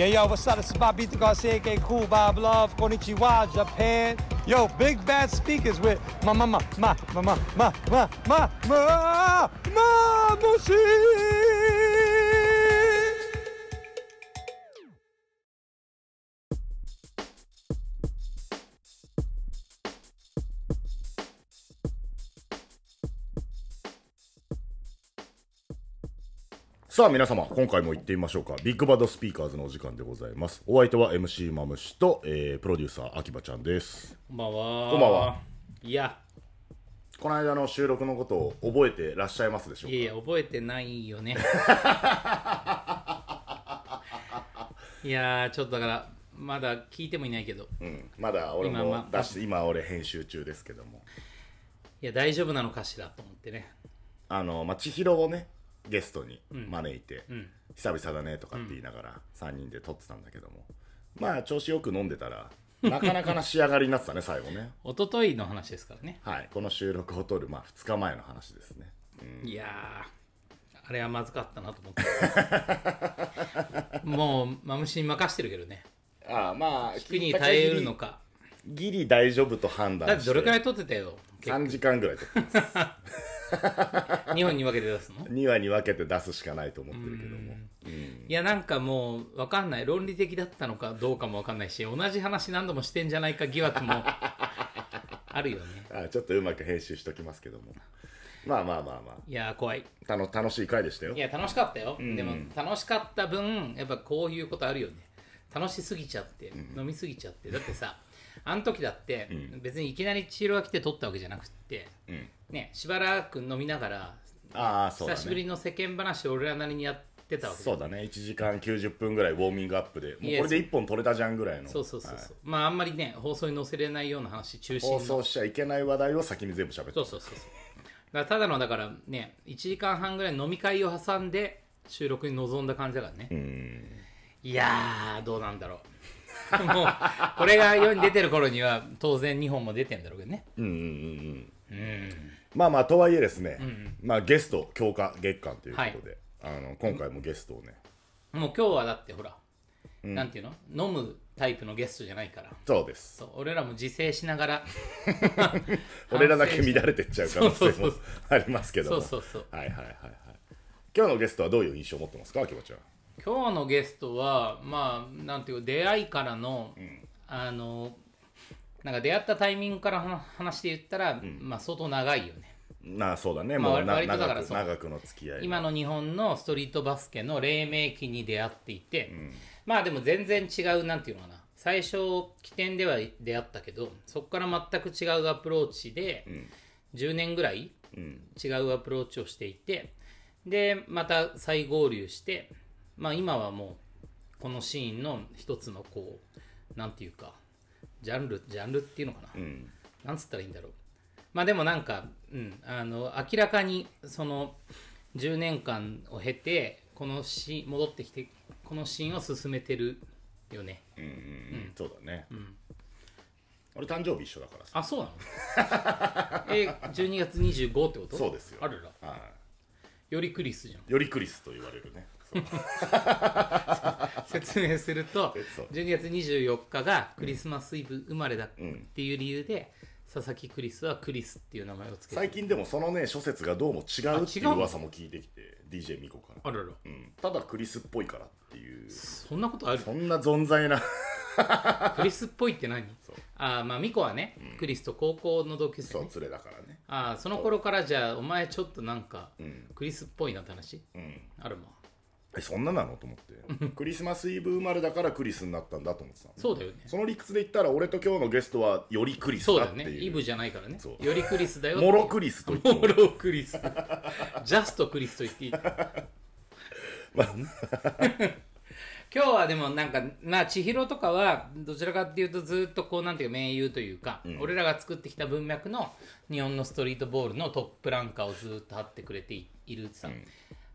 Yeah, yo, what's up? This is Bobito Garcia, aka Cool Bob Love, Konnichiwa, Japan. Yo, big bad speakers with ma ma ma ma ma ma ma ma ma ma ma さあ皆様今回も行ってみましょうかビッグバッドスピーカーズのお時間でございますお相手は MC マムシと、えープロデューサー秋葉ちゃんですこんばんは。こんばんは。いや、この間の収録のことを覚えてらっしゃいますでしょうか？いや覚えてないよね。いやー、ちょっとだから、まだ聞いてもいないけど、うん、まだ俺も出して今俺編集中ですけどもいや、大丈夫なのかしらと思ってね。あの、まあ、千尋をねゲストに招いて、うん。久々だねとかって言いながら3人で撮ってたんだけども、まあ調子よく飲んでたらなかなかな仕上がりになってたね 最後ね一昨日の話ですからね。はいこの収録を撮る、まあ、2日前の話ですねいやー、あれはまずかったなと思って。もう、マムシに任してるけどね。ああまあ引くに耐えうるのか。ギリ大丈夫と判断だってどれくらい撮ってたよ。結3時間ぐらい撮ってます。2本に分けて出すの？2話に分けて出すしかないと思ってるけども。いやなんかもう分かんない。論理的だったのかどうかも分かんないし同じ話何度もしてんじゃないか疑惑も あるよね。あちょっとうまく編集しときますけども。まあまあまあまいやー怖い。あたの楽しい回でしたよ。いや楽しかったよ、でも楽しかった分やっぱこういうことあるよね。楽しすぎちゃって、飲みすぎちゃって。だってさあの時だって、別にいきなり千尋が来て撮ったわけじゃなくって、うん。ねしばらく飲みながら、ああそうだね。久しぶりの世間話を俺らなりにやってたわけそうだね。1時間90分ぐらいウォーミングアップでもういやこれで1本取れたじゃんぐらいの。そうそうそう。そう、はい。まああんまりね放送に載せれないような話中心の。放送しちゃいけない話題を先に全部喋って。そうそうそうそう。だからただのだからね1時間半ぐらい飲み会を挟んで収録に臨んだ感じだからね、うん。いやーどうなんだろう もうこれが世に出てる頃には当然2本も出てんだろうけどね。うんうんうんうん。うん。まあまあとはいえですね、んまあゲスト強化月間ということで、あの今回もゲストをね。もう今日はだってほら、ん。なんていうの？飲むタイプのゲストじゃないから。そうです。そう俺らも自制しながら。俺らだけ乱れてっちゃう可能性も そうそうそう。ありますけども。そうそうそう。はいはいはいはい。今日のゲストはどういう印象を持ってますか秋葉ちゃん今日のゲストはまあなんていうか出会いからの、あのなんか出会ったタイミングから話話で言ったら、まあ相当長いよね。なあそうだね、まあもうな割とだから長く長くの付き合いが今の日本のストリートバスケの黎明期に出会っていて、まあでも全然違うなんていうのかな。最初起点では出会ったけどそこから全く違うアプローチで、10年ぐらいうん。違うアプローチをしていてでまた再合流して、まあ、今はもうこのシーンの一つのこうなんていうかジャンルジャンルっていうのかな、うん。なんつったらいいんだろう。まあでもなんか、うん、あの明らかにその10年間を経てこのシーン戻ってきてこのシーンを進めてるよね。うんうんうん。そうだね、俺誕生日一緒だからさ。あそうなの？え12月25ってこと？そうですよ。あるら。はよりクリスじゃん。いよりクリスと言われるね説明するとそう。12月24日がクリスマスイブ生まれだっうんていう理由で、佐々木クリスはクリスっていう名前をつけて。最近でもそのね諸説がどうも違うっていう噂も聞いてきて DJ ミコから、あらら。うん、ただクリスっぽいからっていう。そんなことある？そんな存在な。クリスっぽいって何？あーまあミコはね、クリスと高校の同級生ね。そう連れだからね。あーその頃からじゃあお前ちょっとなんかうん。クリスっぽいなって話？うん。あるまえそんななの？と思って。クリスマスイブ生まれだからクリスになったんだと思ってた。のそうだよね。その理屈で言ったら俺と今日のゲストはよりクリスそうだだっていう。よね。イブじゃないからね。そう。よりクリスだよモロクリスと言っても。モロクリス。ジャストクリスと言っていい。今日はでもなんかまあ千尋とかはどちらかっていうとずっとこうなんていうか盟友というか、俺らが作ってきた文脈の日本のストリートボールのトップランカーをずっと張ってくれていいるさ、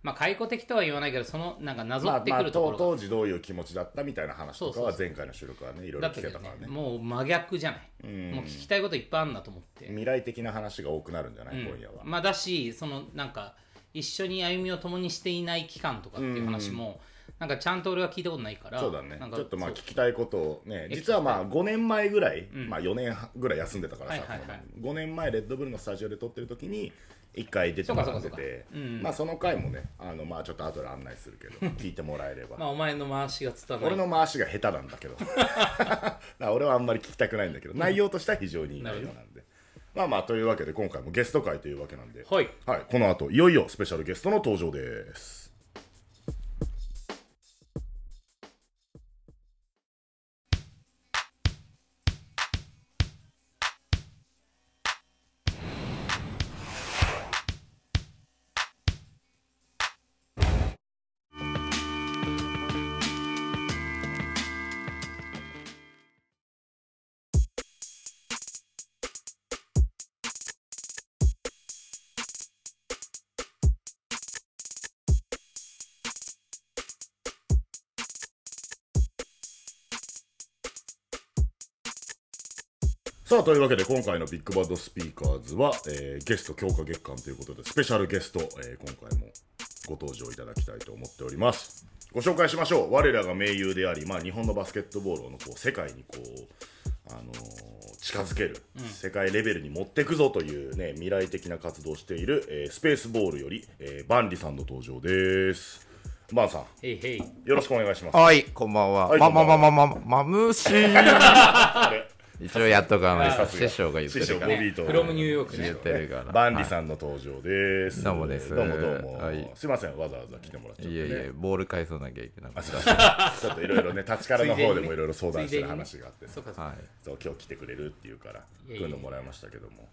まあ解雇的とは言わないけどそのなんかなぞってまあまあくるところが、当当時どういう気持ちだったみたいな話とかは前回の収録はねいろいろ聞けたからね。もう真逆じゃない、うん。もう聞きたいこといっぱいあるなと思って、未来的な話が多くなるんじゃない、うん。今夜は、まあだしそのなんか一緒に歩みを共にしていない期間とかっていう話も、なんかちゃんと俺は聞いたことないからそうだね。ちょっとまあ聞きたいことをねえ実はまあ5年前ぐらい、ん。まあ4年半ぐらい休んでたからさ、はいはいはい。5年前レッドブルのスタジオで撮ってる時に1回出てもらってて。かうんまあその回もねあのまあちょっと後で案内するけど 聞いてもらえれば、まあお前の回しが伝わら俺の回しが下手なんだけど。俺はあんまり聞きたくないんだけど内容としては非常にいい内容なんで。まあまあというわけで今回もゲスト会というわけなんで、はい。はい、この後いよいよスペシャルゲストの登場ですさあというわけで今回のビッグバッドスピーカーズは、えーゲスト強化月間ということでスペシャルゲスト、えー今回もご登場いただきたいと思っております。ご紹介しましょう。我らが盟友であり、まあ、日本のバスケットボールをのこう世界にこう、あのー近づける、世界レベルに持っていくぞという、ね、未来的な活動をしている、えースペースボールより、えーバンリさんの登場です。バンさん。へいへいよろしくお願いします。はい、こんばんは。はいままこんばんは。まままま、まむし。あれ？一応やっとかないと。師匠が言ってるから。ボビーとフロムニューヨークね言ってるから。バンリん。さんの登場です。どうもですどうもどうも。はいすいません、わざわざ来てもらっちゃって、ね。いえいえ、ボール返さなきゃいけなくて。ちょっといろいろね、立ちからの方でもいろいろ相談してる話があって、そう今日来てくれるっていうから、来るのもらいましたけども、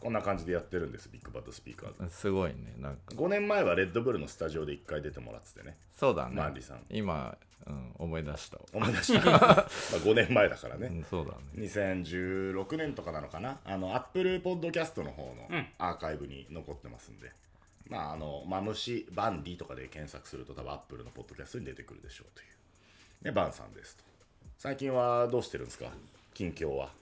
こんな感じでやってるんです、ビッグバットスピーカーズ。すごいね、なんか。5年前はレッドブルのスタジオで1回出てもらっててね、そうだね。マンリさん今、うん、思い出した。思い出した。まあ5年前だからね。うん、そうだね。2016年とかなのかな？あのアップルポッドキャストの方のアーカイブに残ってますんで、まああのマムシバンディとかで検索すると多分アップルのポッドキャストに出てくるでしょうというねバンさんですと最近はどうしてるんですか？近況は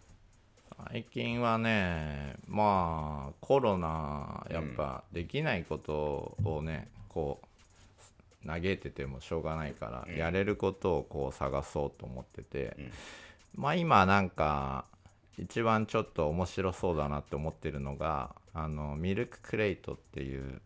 最近はね、まあ、コロナ、やっぱ、できないことをね、こう、嘆いててもしょうがないから、やれることをこう探そうと思ってて、まあ今なんか、一番ちょっと面白そうだなって思ってるのが、あの、ミルククレイトっていう、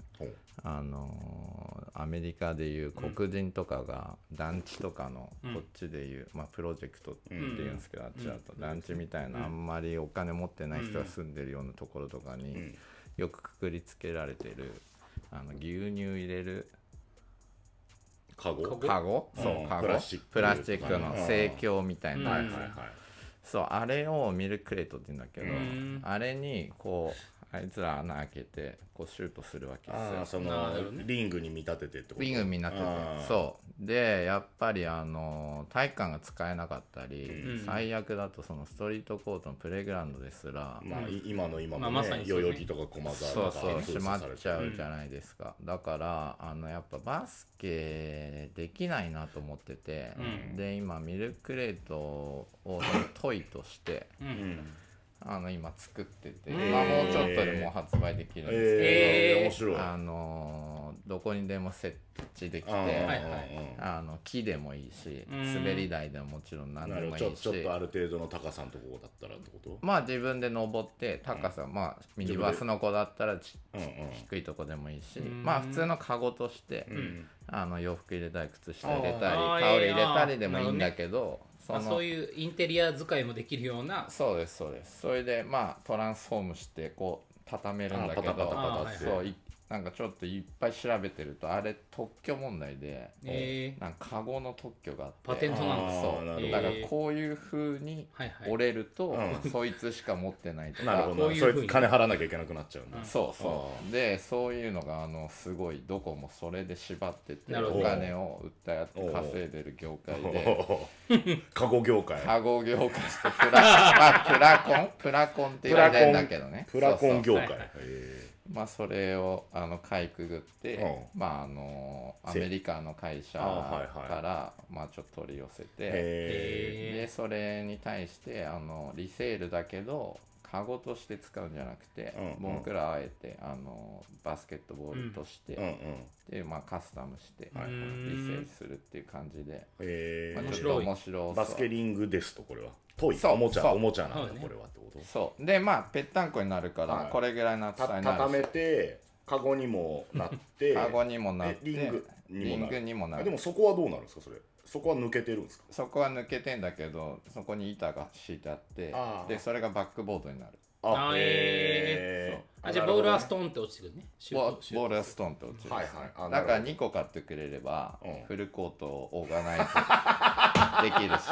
あのーアメリカでいう黒人とかが団地とかのこっちでいう、まあ、プロジェクトっていうんですけど、あっちだと。団地みたいなあんまりお金持ってない人が住んでるようなところとかによくくくりつけられてるあの牛乳入れるカゴ？カゴ？そううん。カゴ。プラスチックプラスチックの生協みたいな。そうあれをミルククレートって言うんだけどん。あれにこうあいつら穴開けてこうシュートするわけですよ。ああそのリングに見立ててってこと？リングになって。てそう。でやっぱりあの体育館が使えなかったり、うん。最悪だとそのストリートコートのプレイグラウンドですら、まあい今の今もまあまさねにそうね。代々木とか駒沢そうとかそう閉まっちゃううじゃないですか、だからあのやっぱバスケできないなと思ってて、うん。で今ミルクレートをトイとしてううんんあの今作ってて、まあ、もうちょっとでもう発売できるんですけど、えええーあのーどこにでも設置できてあーはいはい。あの木でもいいしうん。滑り台でももちろん何なでもいいし。ちょちょっとある程度の高さのところだったらってこと？まあ自分で登って高さ、まあミニバスの子だったらちうんうん低いとこでもいいし、うんまあ普通のカゴとして、うん。あの洋服入れたり靴下入れたりあー。タオル入れたりでもいいんだけどそのまあそういうインテリア使いもできるようなそうですそうです。それでまあトランスフォームしてこう畳めるんだけどそういなんかちょっといっぱい調べてるとあれ特許問題で、えー。なんかカゴの特許があって。パテントなんだそう。だからこういうふうに折れると、うそいつしか持ってないと なるかほどな。そいつ金払わなきゃいけなくなっちゃうんだ。そうそう。でそういうのがあのすごいどこもそれで縛っててお金を売ったやって稼いでる業界で。カゴ業界。カゴ業界。してプラ, まあ、プラコン？プラコンって言われるんだけどね。プラコン。業界。へまあそれをあのかいくぐって、う。まああのアメリカの会社あはいはい。から、まあちょっと取り寄せて、ええでそれに対してあのリセールだけどカゴとして使うんじゃなくて、うんうん。僕らあえてあのバスケットボールとして、うんうん。でまあ、カスタムして、はいはい。リセールするっていう感じで、えー。まあ、面ちょっと白い。面白そう。バスケリングですとこれは。トイそうおもちゃおもちゃなんそうね。だこれはってこと？そう。でまあぺったんこになるから、はい。これぐらいの厚たさになるし。畳めてカゴにもなって カゴにもなってえリングにもなる。グにもなる。あでもそこはどうなるんですかそれ？そこは抜けてるんですか？そこは抜けてんだけどそこに板が敷いてあってあーでそれがバックボードになる。あへー。あじゃあボールはストンって落ちてくるね。シュボートシュート。ボールはストンって落ちる、はいはい。あなだからるほど2個買ってくれれば、うん。フルコートをオーガナイズ できるし。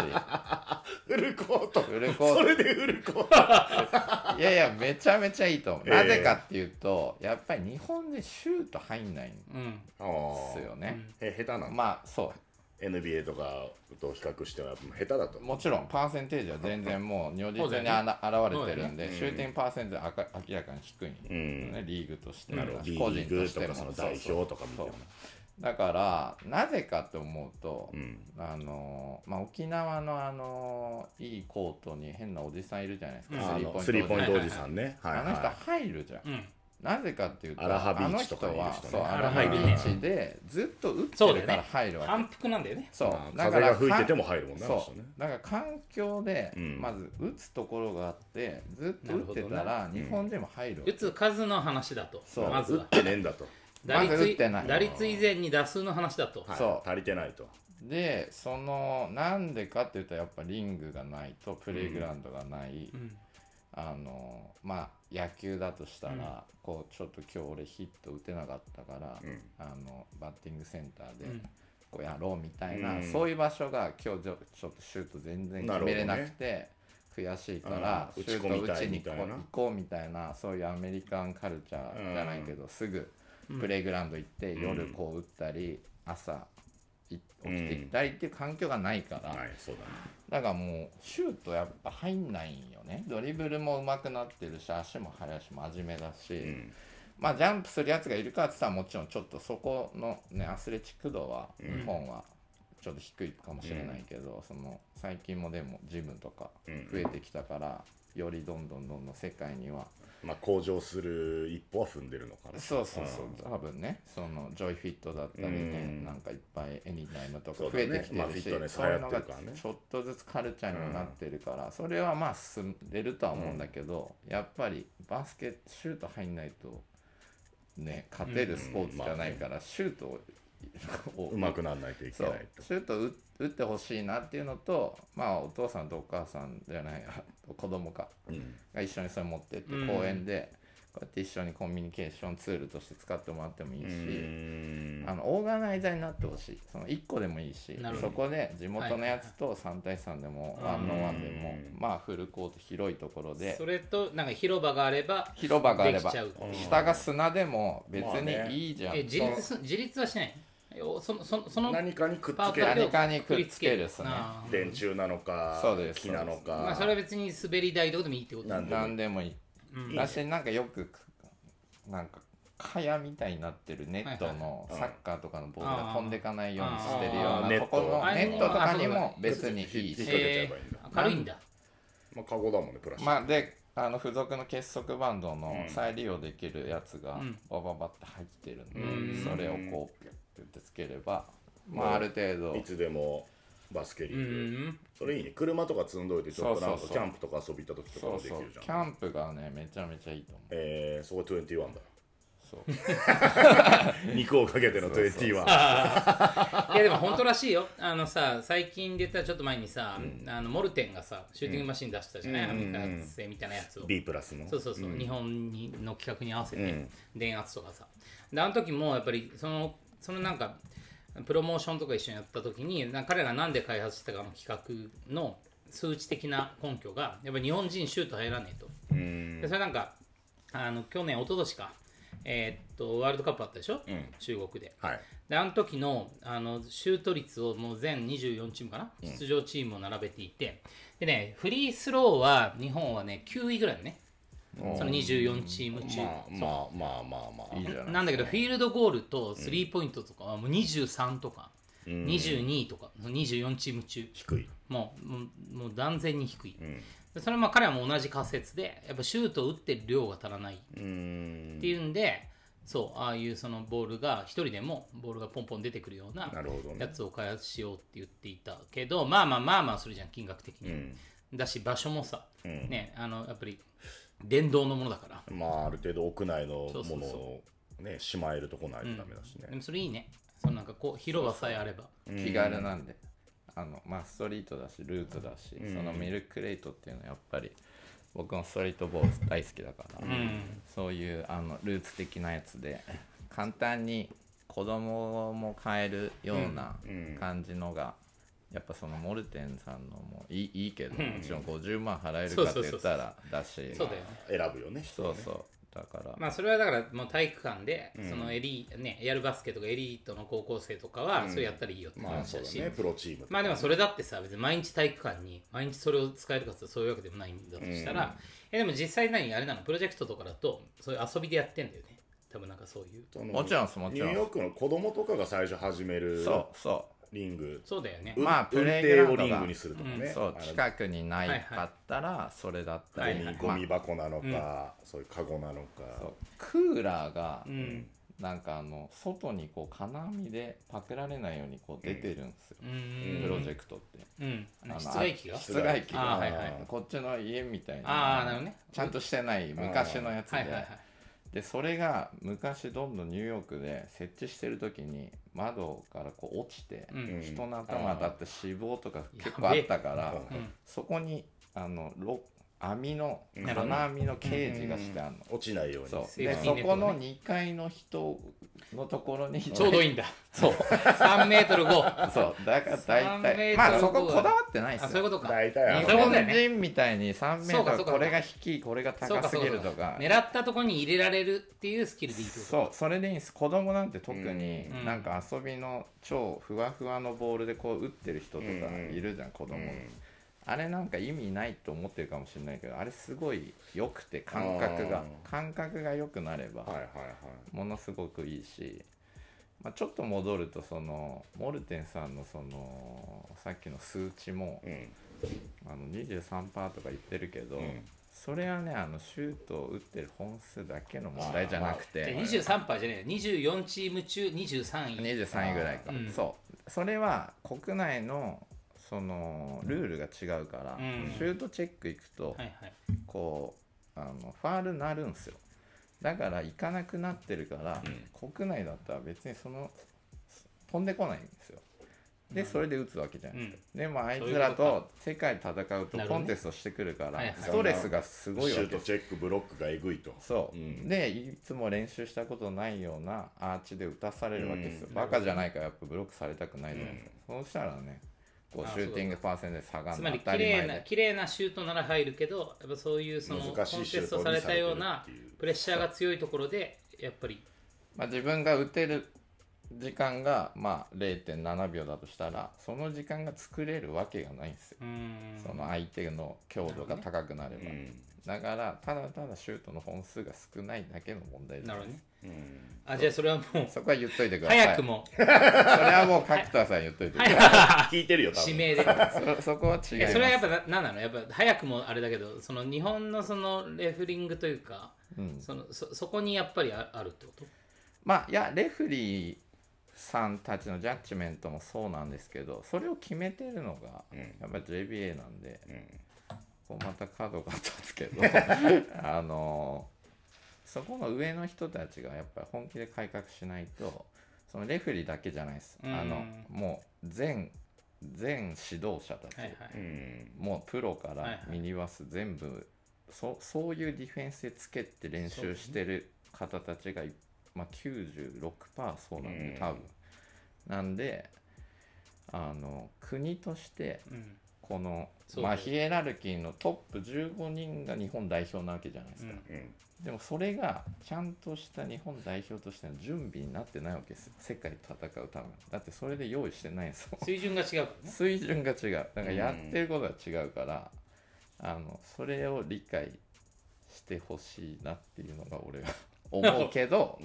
フルコート。フルコート。それでフルコート。いやいやめちゃめちゃいいと思う、ええなぜかっていうとやっぱり日本でシュート入んないんでうん。あー。すよね、え下手なのまあそ NBA とかと比較しては下手だと。うもちろんパーセンテージは全然もう如実にあら現れてるんで、シューティングパーセンテージは明明らかに低いんですようん。ね、リーグとしてなるほど。リ個人としても。その代表とか見ても。そう。そう。だからなぜかと思うと、うん。あのまあ、沖縄のあのいいコートに変なおじさんいるじゃないですか、うん。あのスリーポイントおじさん。ね。はいあの人は入るじゃん、うんなぜかっていうとアラハビーチとかにいるあの人はそうアラハビーーチでずっと打ってるから入るわけ。反復なんだよね。そう。まあだから風が吹いてても入るもんねあのそ人ね。うだから環境でうん。まず打つところがあってずっと打ってたなら日本人も入るわけ。打つ数の話だとそう。まずは。打ってねえんだと。打率まず打ってない打率以前に打数の話だと。はい。そう。足りてないと。でそのなんでかっていうとやっぱリングがないとプレイグラウンドがない、うん。あのまあ野球だとしたら、こうちょっと今日俺ヒット打てなかったから、うん。あのバッティングセンターでうん。こうやろうみたいな、うん。そういう場所が今日ちょちょっとシュート全然決めれなくて、悔しいからうんシュート打ちに行こうみたいなそういうアメリカンカルチャーじゃないけど、すぐプレイグラウンド行って、ん。夜こう打ったり朝い起きて行ったりっていう環境がないから、はいそうだね。だからもうシュートやっぱ入んないんよね。ドリブルも上手くなってるし足も速いし真面目だし、うん。まあジャンプするやつがいるかって言ったらもちろんちょっとそこのねアスレチック度は日本はちょっと低いかもしれないけど、その最近もでもジムとかうん。増えてきたから、よりどんどんどんどん世界にはまあ向上する一歩は踏んでるのかな。そうそうそう、多分ね。そのジョイフィットだったりね、うん。なんかいっぱいエニタイムとか増えてきてるし、まあそういうのがちょっとずつカルチャーにもなってるから、それはまあ進んでるとは思うんだけど、やっぱりバスケシュート入んないとね勝てるスポーツじゃないから、シュート うまくならないといけないと。シュート打打ってほしいなっていうのとまあお父さんとお母さんじゃないあ子供かうん。が一緒にそれ持ってってうん。公園で、こうやって一緒にコミュニケーションツールとして使ってもらってもいいし、うん。あのオーガナイザーになってほしい。その1個でもいいしそこで地元のやつと3対3でもワンのワンでもまあフルコート広いところで。それとなんか広場があれば広場があれば。下が砂でも別まあねにいいじゃん、え自立す自立はしないよそのそのその何かにくっつける。何かにくっつけるっすね。電柱なのかそうです。木なのか、まあそれは別に滑り台とかでもいいってことなんで何でもいい、だしなんかよくなんか蚊帳みたいになってるネットのサッカーとかのボールが飛んでかないようにしてるようなとこのネットとか。にあも別にいい引っし掛けちゃえばいいんだ。えー軽いんだ。まあカゴだもんねプラスチック。まあであの付属の結束バンドの再利用できるやつがん。バババって入ってるんで、うん。それをこうピュッてってつければ、まあ、ある程度。いつでもバスケリうーグ、んそれいいね。車とか積んどいてちょっとなんかキャンプとか遊び行った時とかもできるじゃん。キャンプがねめちゃめちゃいいと思う。えー、そこ21だ。そう。肉をかけての21 いやでも本当らしいよ。あのさ最近出たちょっと前にさ、あのモルテンがさシューティングマシン出したじゃない、アメリカ製みたいなやつを。B プラスの。そうそうそう、日本にの企画に合わせて、電圧とかさ。であの時もやっぱりそのそのなんかプロモーションとか一緒にやった時にな彼らがなんで開発したかの企画の数値的な根拠がやっぱり日本人シュート入らねえと。うん。でそれなんかあの去年一昨年かえーっとワールドカップあったでしょ、ん。中国で。はい。であの時のあのシュート率をもう全24チームかな、出場チームを並べていて。でねフリースローは日本はね9位ぐらいだねその24チーム中、まあまあまあまあまあ。いいじゃないなんだけどフィールドゴールとスリーポイントとかはもう23とか、22とか24チーム中。低い。もうもう断然に低い、ん。でそれはまあ彼はもう同じ仮説でやっぱシュートを打ってる量が足らない。っうん。ていうんで、そうああいうそのボールが一人でもボールがポンポン出てくるようななるほどね。やつを開発しようって言っていたけどまあまあまあまあそれじゃん金額的に、だし場所もさ、ねあのやっぱり電動のものだから。まあある程度屋内のものをねしまえるとこないとダメだしね、でもそれいいね。そのなんかこう広場さえあれば。気軽なんで。あのまあストリートだしルートだし、そのミルクレイトっていうのはやっぱり僕もストリートボール大好きだから、うん。そういうあのルーツ的なやつで簡単に子供も買えるような感じのが、やっぱそのモルテンさんのもいいいいけど、もちろん50万払えるかって言ったらだし。そうだよね。選ぶよね。そうそう。だから、まあそれはだからもう体育館で、そのエリねエアルバスケとかエリートの高校生とかはそれやったらいいよってまあ話だし、そうだね。プロチームとかまあでもそれだってさ別に毎日体育館に毎日それを使えるかってそういうわけでもないんだとしたら、えでも実際何あれなの？プロジェクトとかだとそういう遊びでやってんだよね。多分なんかそういう。もちろんもちろん。ニューヨークの子供とかが最初始める。そうそリング。そうだよね。うん。まあプレイグ運ラウンドリングにするとかね、うそう近くにないかったらそれだったり、ゴミ箱なのか、そういうカゴなのか。そう。クーラーがうん。なんかあの外にこう金網でパクられないようにこう出てるんですよ、うん。プロジェクトって、うん。あの室外機が？室外機が。あーはいはい。こっちの家みたいな。ああなるほどね。ちゃんとしてない昔のやつで、はいはいはいでそれが昔どんどんニューヨークで設置してる時に窓からこう落ちて、うん。人の頭当たって死亡とか結構あったから、うん。そこにあのロ網の金網のケージがしてあるの、落ちないように。そう。でそこの2階の人のところにちょうどいいんだ。そう。3メートル5そう。だから大3メートル体まあそここだわってないですよ。あそういうことか。日本人みたいに3メそうかそうか。ートルこれが低いこれが高すぎるとか。か狙ったところに入れられるっていうスキルでいいそう。それでいいんです。子供なんて特にうん。なんか遊びの超ふわふわのボールでこう打ってる人とかいるじゃん子供あれなんか意味ないと思ってるかもしれないけどあれすごい良くて感覚があ感覚が良くなればはいはいはい。ものすごくいいし、まあ、ちょっと戻るとそのモルテンさんのそのさっきの数値もうん。あの23%とか言ってるけど、ん。それはねあのシュートを打ってる本数だけの問題じゃなくて。23パーじゃねえ24チーム中23位。23位ぐらいか、うん。そう。それは国内のそのルールが違うから、うん。シュートチェック行くと、はいはい。こうあのファールなるんですよ。だから行かなくなってるから、国内だったら別にその飛んでこないんですよ。でそれで打つわけじゃないですか、うでもあいつらと世界で戦うとコンテストしてくるから、ストレスがすごいシューわけですトチェックブロックがえぐいと。そう、ん。でいつも練習したことないようなアーチで打たされるわけですよ、うん。バカじゃないからやっぱブロックされたくないじゃないですか、そうしたらねこうあシューティングパーセンテージ下がつまり綺麗な綺麗なシュートなら入るけどやっぱそういうそのコンテストされたようなプレッシャーが強いところでやっぱり。まあ、自分が打てる時間がまあ0.7秒だとしたらその時間が作れるわけがないんですよ、その相手の強度が高くなれば、うんだからただただシュートの本数が少ないだけの問題です。なるほどね。うん。あじゃあそれはもうそこは言っといてください。早くも。それはもう角田さん言っといてください、聞いてるよ多分。指名で。そそこは違います。えそれはやっぱな何なの？やっぱ早くもあれだけどその日本のそのレフリングというか、うん。そのそそこにやっぱりああるってこと？まあいやレフリーさんたちのジャッジメントもそうなんですけどそれを決めてるのがうん。やっぱり JBA なんで、うんこうまた角が立つけど あのそこの上の人たちがやっぱり本気で改革しないとそのレフェリーだけじゃないです、うん。あのもう全全指導者たち、はいはい、うん。もうプロかはいはい。らミニバス全部、そそういうディフェンスでつけて練習してる方たちが、まあ、96%そうなんでうん。多分、なんであの国としてうんこの、まあ、ヒエラルキーのトップ15人が日本代表なわけじゃないですか、うん。うん。でもそれがちゃんとした日本代表としての準備になってないわけですよ。世界と戦うため。にだってそれで用意してないんですもん。水準が違う。ね水準が違う。だからやってることが違うから、あのそれを理解してほしいなっていうのが俺は思う。けど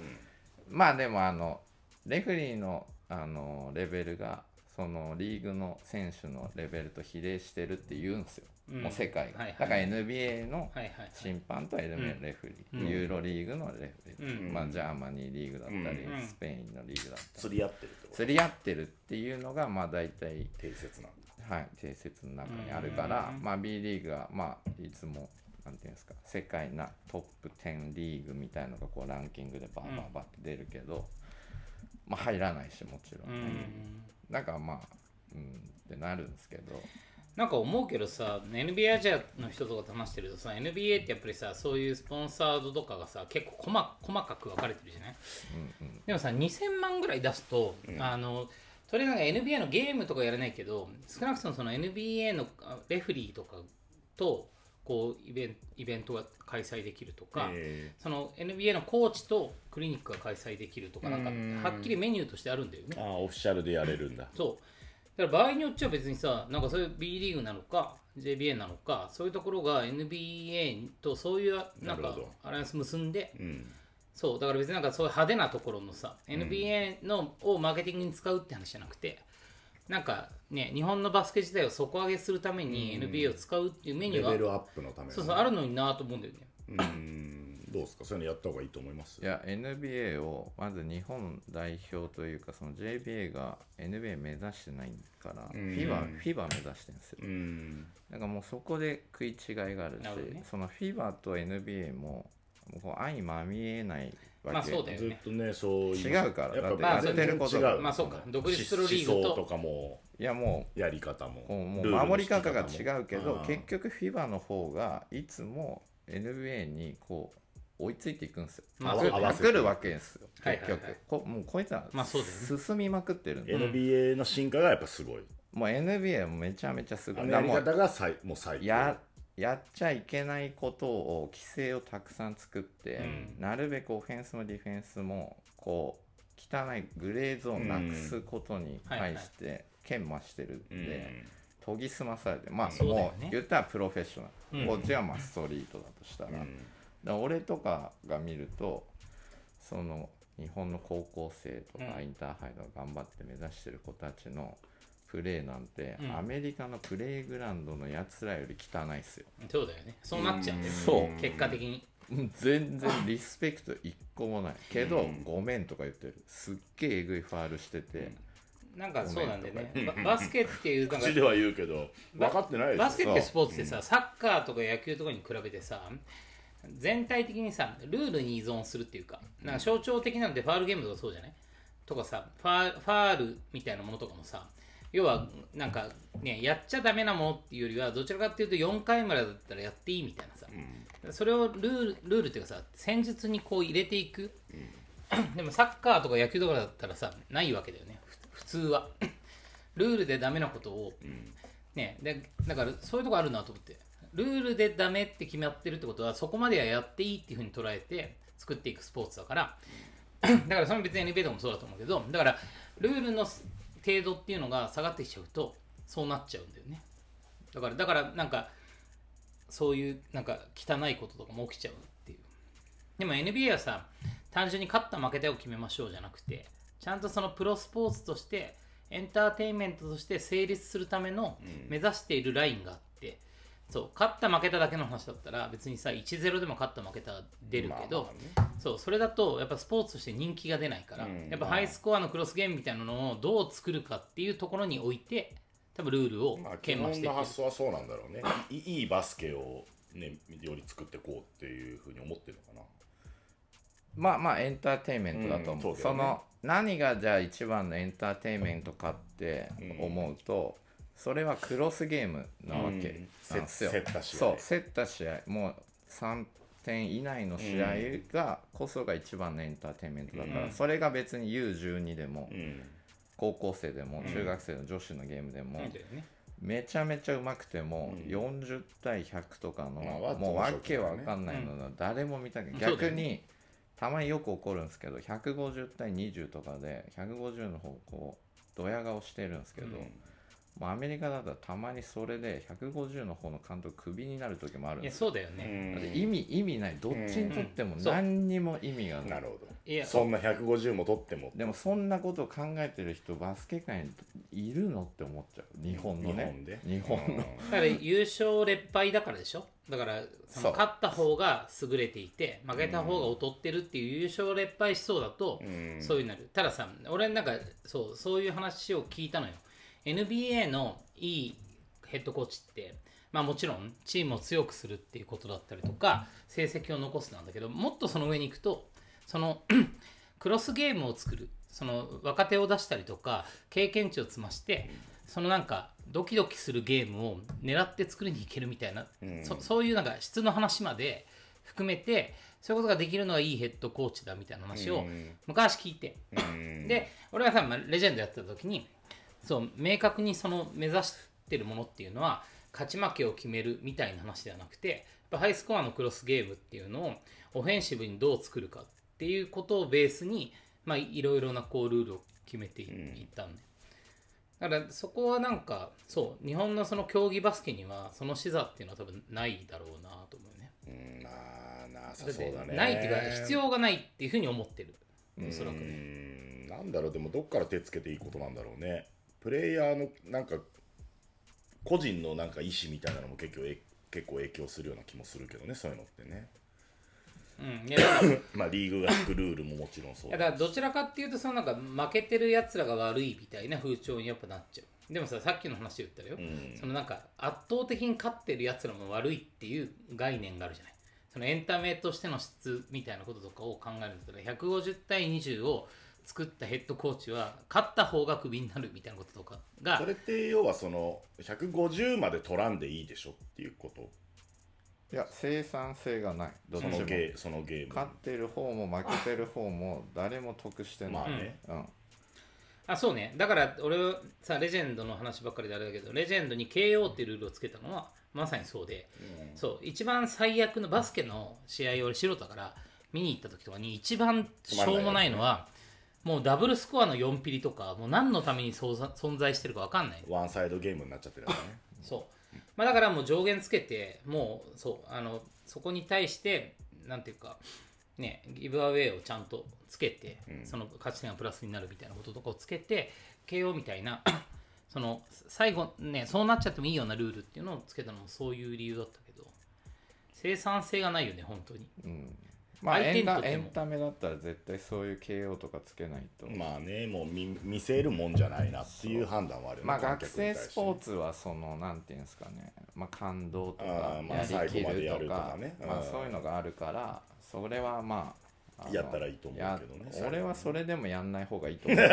まあでもあのレフェリーのあのレベルがそのリーグの選手のレベルと比例してるって言うんですよ、うん。もう世界が、はいはい。だから NBA の審判と LMA レフェリー、うん。ユーロリーグのレフェリー、うん。まあ、 Germany リーグだったり、うん。スペインのリーグだったり。釣り合ってるってこと？釣り合ってるっていうのがまあ大体定説なんだ。はい、定説の中にあるから、うん。まあ、B リーグは、まあ、いつもなんていうんですか世界なトップ10リーグみたいのがこうランキングでバーバーバーって出るけど、まあ、入らないしもちろ、うんんだからまあうんってなるんですけど。なんか思うけどさ NBA アジアの人とかと話してるとさ NBA ってやっぱりさそういうスポンサードとかがさ結構細細かく分かれてるじゃない？うんうん。でもさ2000万ぐらい出すと、あのとりあえずなんか NBA のゲームとかやらないけど少なくともその NBA のあレフリーとかとこうイベンイベントが開催できるとか、えその NBA のコーチとクリニックが開催できるとかなんかうんはっきりメニューとしてあるんだよね。ー、ああオフィシャルでやれるんだ。そう。だから場合によっちゃ別にさなんかそういう B リーグなのか JBA なのかそういうところが NBA とそういうなんかアライアンス結んでうん。そう。だから別になんかそういう派手なところのさ、NBA のをマーケティングに使うって話じゃなくてなんかね日本のバスケ自体を底上げするために NBA を使うっていうメニューが、レベルアップのための。そうそうあるのになと思うんだよね。うん。どうですか？そういうのやった方がいいと思います？いや NBA をまず日本代表というかその JBA が NBA 目指してないから、うん。FIBA, FIBA 目指してるんですよ。うん。だからもうそこで食い違いがあるしね。その FIBA と NBA ももうこう相まみえないわけ、まあそうだよずっとねそう言い違うから。やっぱだってやってることまあそうか。独立するリーグと。とかも。いやもやり方も。もう守り方が違うけど結局 FIBA の方がいつも NBA にこう追いついていくんですよ、まあパク合わせて。パクるわけですよ。はいはいはい。結局、こもうこいつはまあそうだよね。進みまくってるんで、NBA の進化がやっぱすごい。もう NBA もめちゃめちゃすごい。あのやりだからも方が最もう最高やっちゃいけないことを規制をたくさん作って、うん。なるべくオフェンスもディフェンスもこう汚いグレーゾーンなくすことに対して研磨してるんうんで、研ぎ澄まされてまあもう言ったらプロフェッショナル、うん。こっちはまあストリートだとしたら,、俺とかが見るとその日本の高校生とかうん。インターハイとか頑張って目指してる子たちのプレーなんて、うん。アメリカのプレーグラウンドのやつらより汚いっすよ。そうだよね。そうなっちゃうんだよねそう。結果的に。うん全然リスペクト一個もない。けど、うんごめんとか言ってる。すっげええぐいファールしてて、なんかそうなんだよね。ババスケっていうなんか 口では言うけど分かってないでしょ。バスケってスポーツってさ、サッカーとか野球とかに比べてさ全体的にさルールに依存するっていうかなんか象徴的なのでファールゲームとかそうじゃない？とかさファーファールみたいなものとかもさ要はなんかねやっちゃダメなものっていうよりはどちらかっていうと4回までだったらやっていいみたいなさ、それをルールルールっていうかさ戦術にこう入れていく、でもサッカーとか野球とかだったらさないわけだよね。ふ普通は。ルールでダメなことを、ねでだからそういうとこあるなと思って。ルールでダメって決まってるってことはそこまではやっていいっていうふうに捉えて作っていくスポーツだから。だからその別に NBA とかもそうだと思うけどだからルールの程度っていうのが下がってきちゃうとそうなっちゃうんだよね。だからだからなんかそういうなんか汚いこととかも起きちゃうっていう。でも NBA はさ単純に勝った負けたを決めましょうじゃなくてちゃんとそのプロスポーツとしてエンターテインメントとして成立するための目指しているラインがあって、そう勝った負けただけの話だったら別にさ1-0でも勝った負けた出るけど、まあまそうそれだとやっぱスポーツとして人気が出ないから、うん。やっぱハイスコアのクロスゲームみたいなのをどう作るかっていうところにおいて多分ルールを研磨していく。本の発想はそうなんだろうね。いいバスケをねより作っていこうっていうふうに思ってるのかな。まあまあエンターテインメントだと思う,、うんそね。の何がじゃあ一番のエンターテインメントかって思うと、それはクロスゲームなわけなんですよ、競った試合。そう競った試合。もう3点以内の試合がこそが一番のエンターテインメントだから、うん。それが別に U12 でも、うん。高校生でも中学生の女子のゲームでも、めちゃめちゃうまくても、うん。40対100とかの、まあもうわけわかんないのが誰も見たくない、逆にたまによく起こるんですけど150対20とかで150の方こうドヤ顔してるんですけど、もうアメリカだったらたまにそれで150の方の監督クビになる時もあるんいですよ。やそうだよね、だって意味意味ない。どっちにとっても何にも意味がない、なるほど。いや。そんな150も取っても。でもそんなことを考えてる人バスケ界にいるのって思っちゃう。日本のね。日本で？日本の、だから優勝劣敗だからでしょ。だからそそう。の勝った方が優れていて負けた方が劣ってるっていう優勝劣敗しそうだと、うん。そういうなる。たださ俺なんかそうそういう話を聞いたのよ NBA のいいヘッドコーチってまあもちろんチームを強くするっていうことだったりとか成績を残すなんだけどもっとその上に行くとその クロスゲームを作るその若手を出したりとか経験値を積ましてそのなんかドキドキするゲームを狙って作りにいけるみたいな、そそういうなんか質の話まで含めてそういうことができるのがいいヘッドコーチだみたいな話をうん。昔聞いて、うん。で俺がさまあレジェンドやってた時にそう明確にその目指してるものっていうのは勝ち負けを決めるみたいな話ではなくてやっぱハイスコアのクロスゲームっていうのをオフェンシブにどう作るかっていうことをベースにまあいろいろなこうルールを決めていいったんで、だからそこはなんかそう日本のその競技バスケにはその視座っていうのは多分ないだろうなと思うね。うんまあなさそうだね。ないっていうか必要がないっていうふうに思ってる。おそらくうね。んなんだろうでもどっから手つけていいことなんだろうねプレイヤーのなんか個人のなんか意思みたいなのも結構え結構影響するような気もするけどねそういうのってね。うんいや まあリーグが引くルールももちろんそういやだからどちらかっていうとそのなんか負けてるやつらが悪いみたいな風潮にやっぱなっちゃう。でもささっきの話で言ったらよ、ん。そのなんか圧倒的に勝ってるやつらも悪いっていう概念があるじゃない。そのエンタメとしての質みたいなこととかを考えるんだったら150対20を作ったヘッドコーチは勝った方がクビになるみたいなこととかがそれって要はその150まで取らんでいいでしょっていうこと？いや生産性がない。どっちも。そのゲーそのゲーム勝ってる方も負けてる方も誰も得してない、まあね、うん、あそうね。だから俺はさレジェンドの話ばっかりであれだけどレジェンドに KO っていうルールをつけたのはまさにそうで、そう。一番最悪のバスケの試合を俺素人だから見に行った時とかに一番しょうもないのはもうダブルスコアの4ピリとかもう何のために存在してるか分かんないワンサイドゲームになっちゃってるやつね。そう、まあ、だからもう上限つけてもうそうあのそこに対してなんていうかねギブアウェイをちゃんとつけて、その勝ち点がプラスになるみたいなこととかをつけて KO みたいな その最後ねそうなっちゃってもいいようなルールっていうのをつけたのもそういう理由だったけど生産性がないよね本当にまあエンタエンタメだったら絶対そういう KO とかつけないと、まあねもう見見せるもんじゃないなっていう判断はあるよねまあ観学生スポーツはそのなんていうんですかね、まあ、感動とかあーまあやりき最後までるとやるとかかね。うん。まあそういうのがあるからそれはまああのやったらいいと思うけどねや俺はそれでもやんない方がいいと思う。いや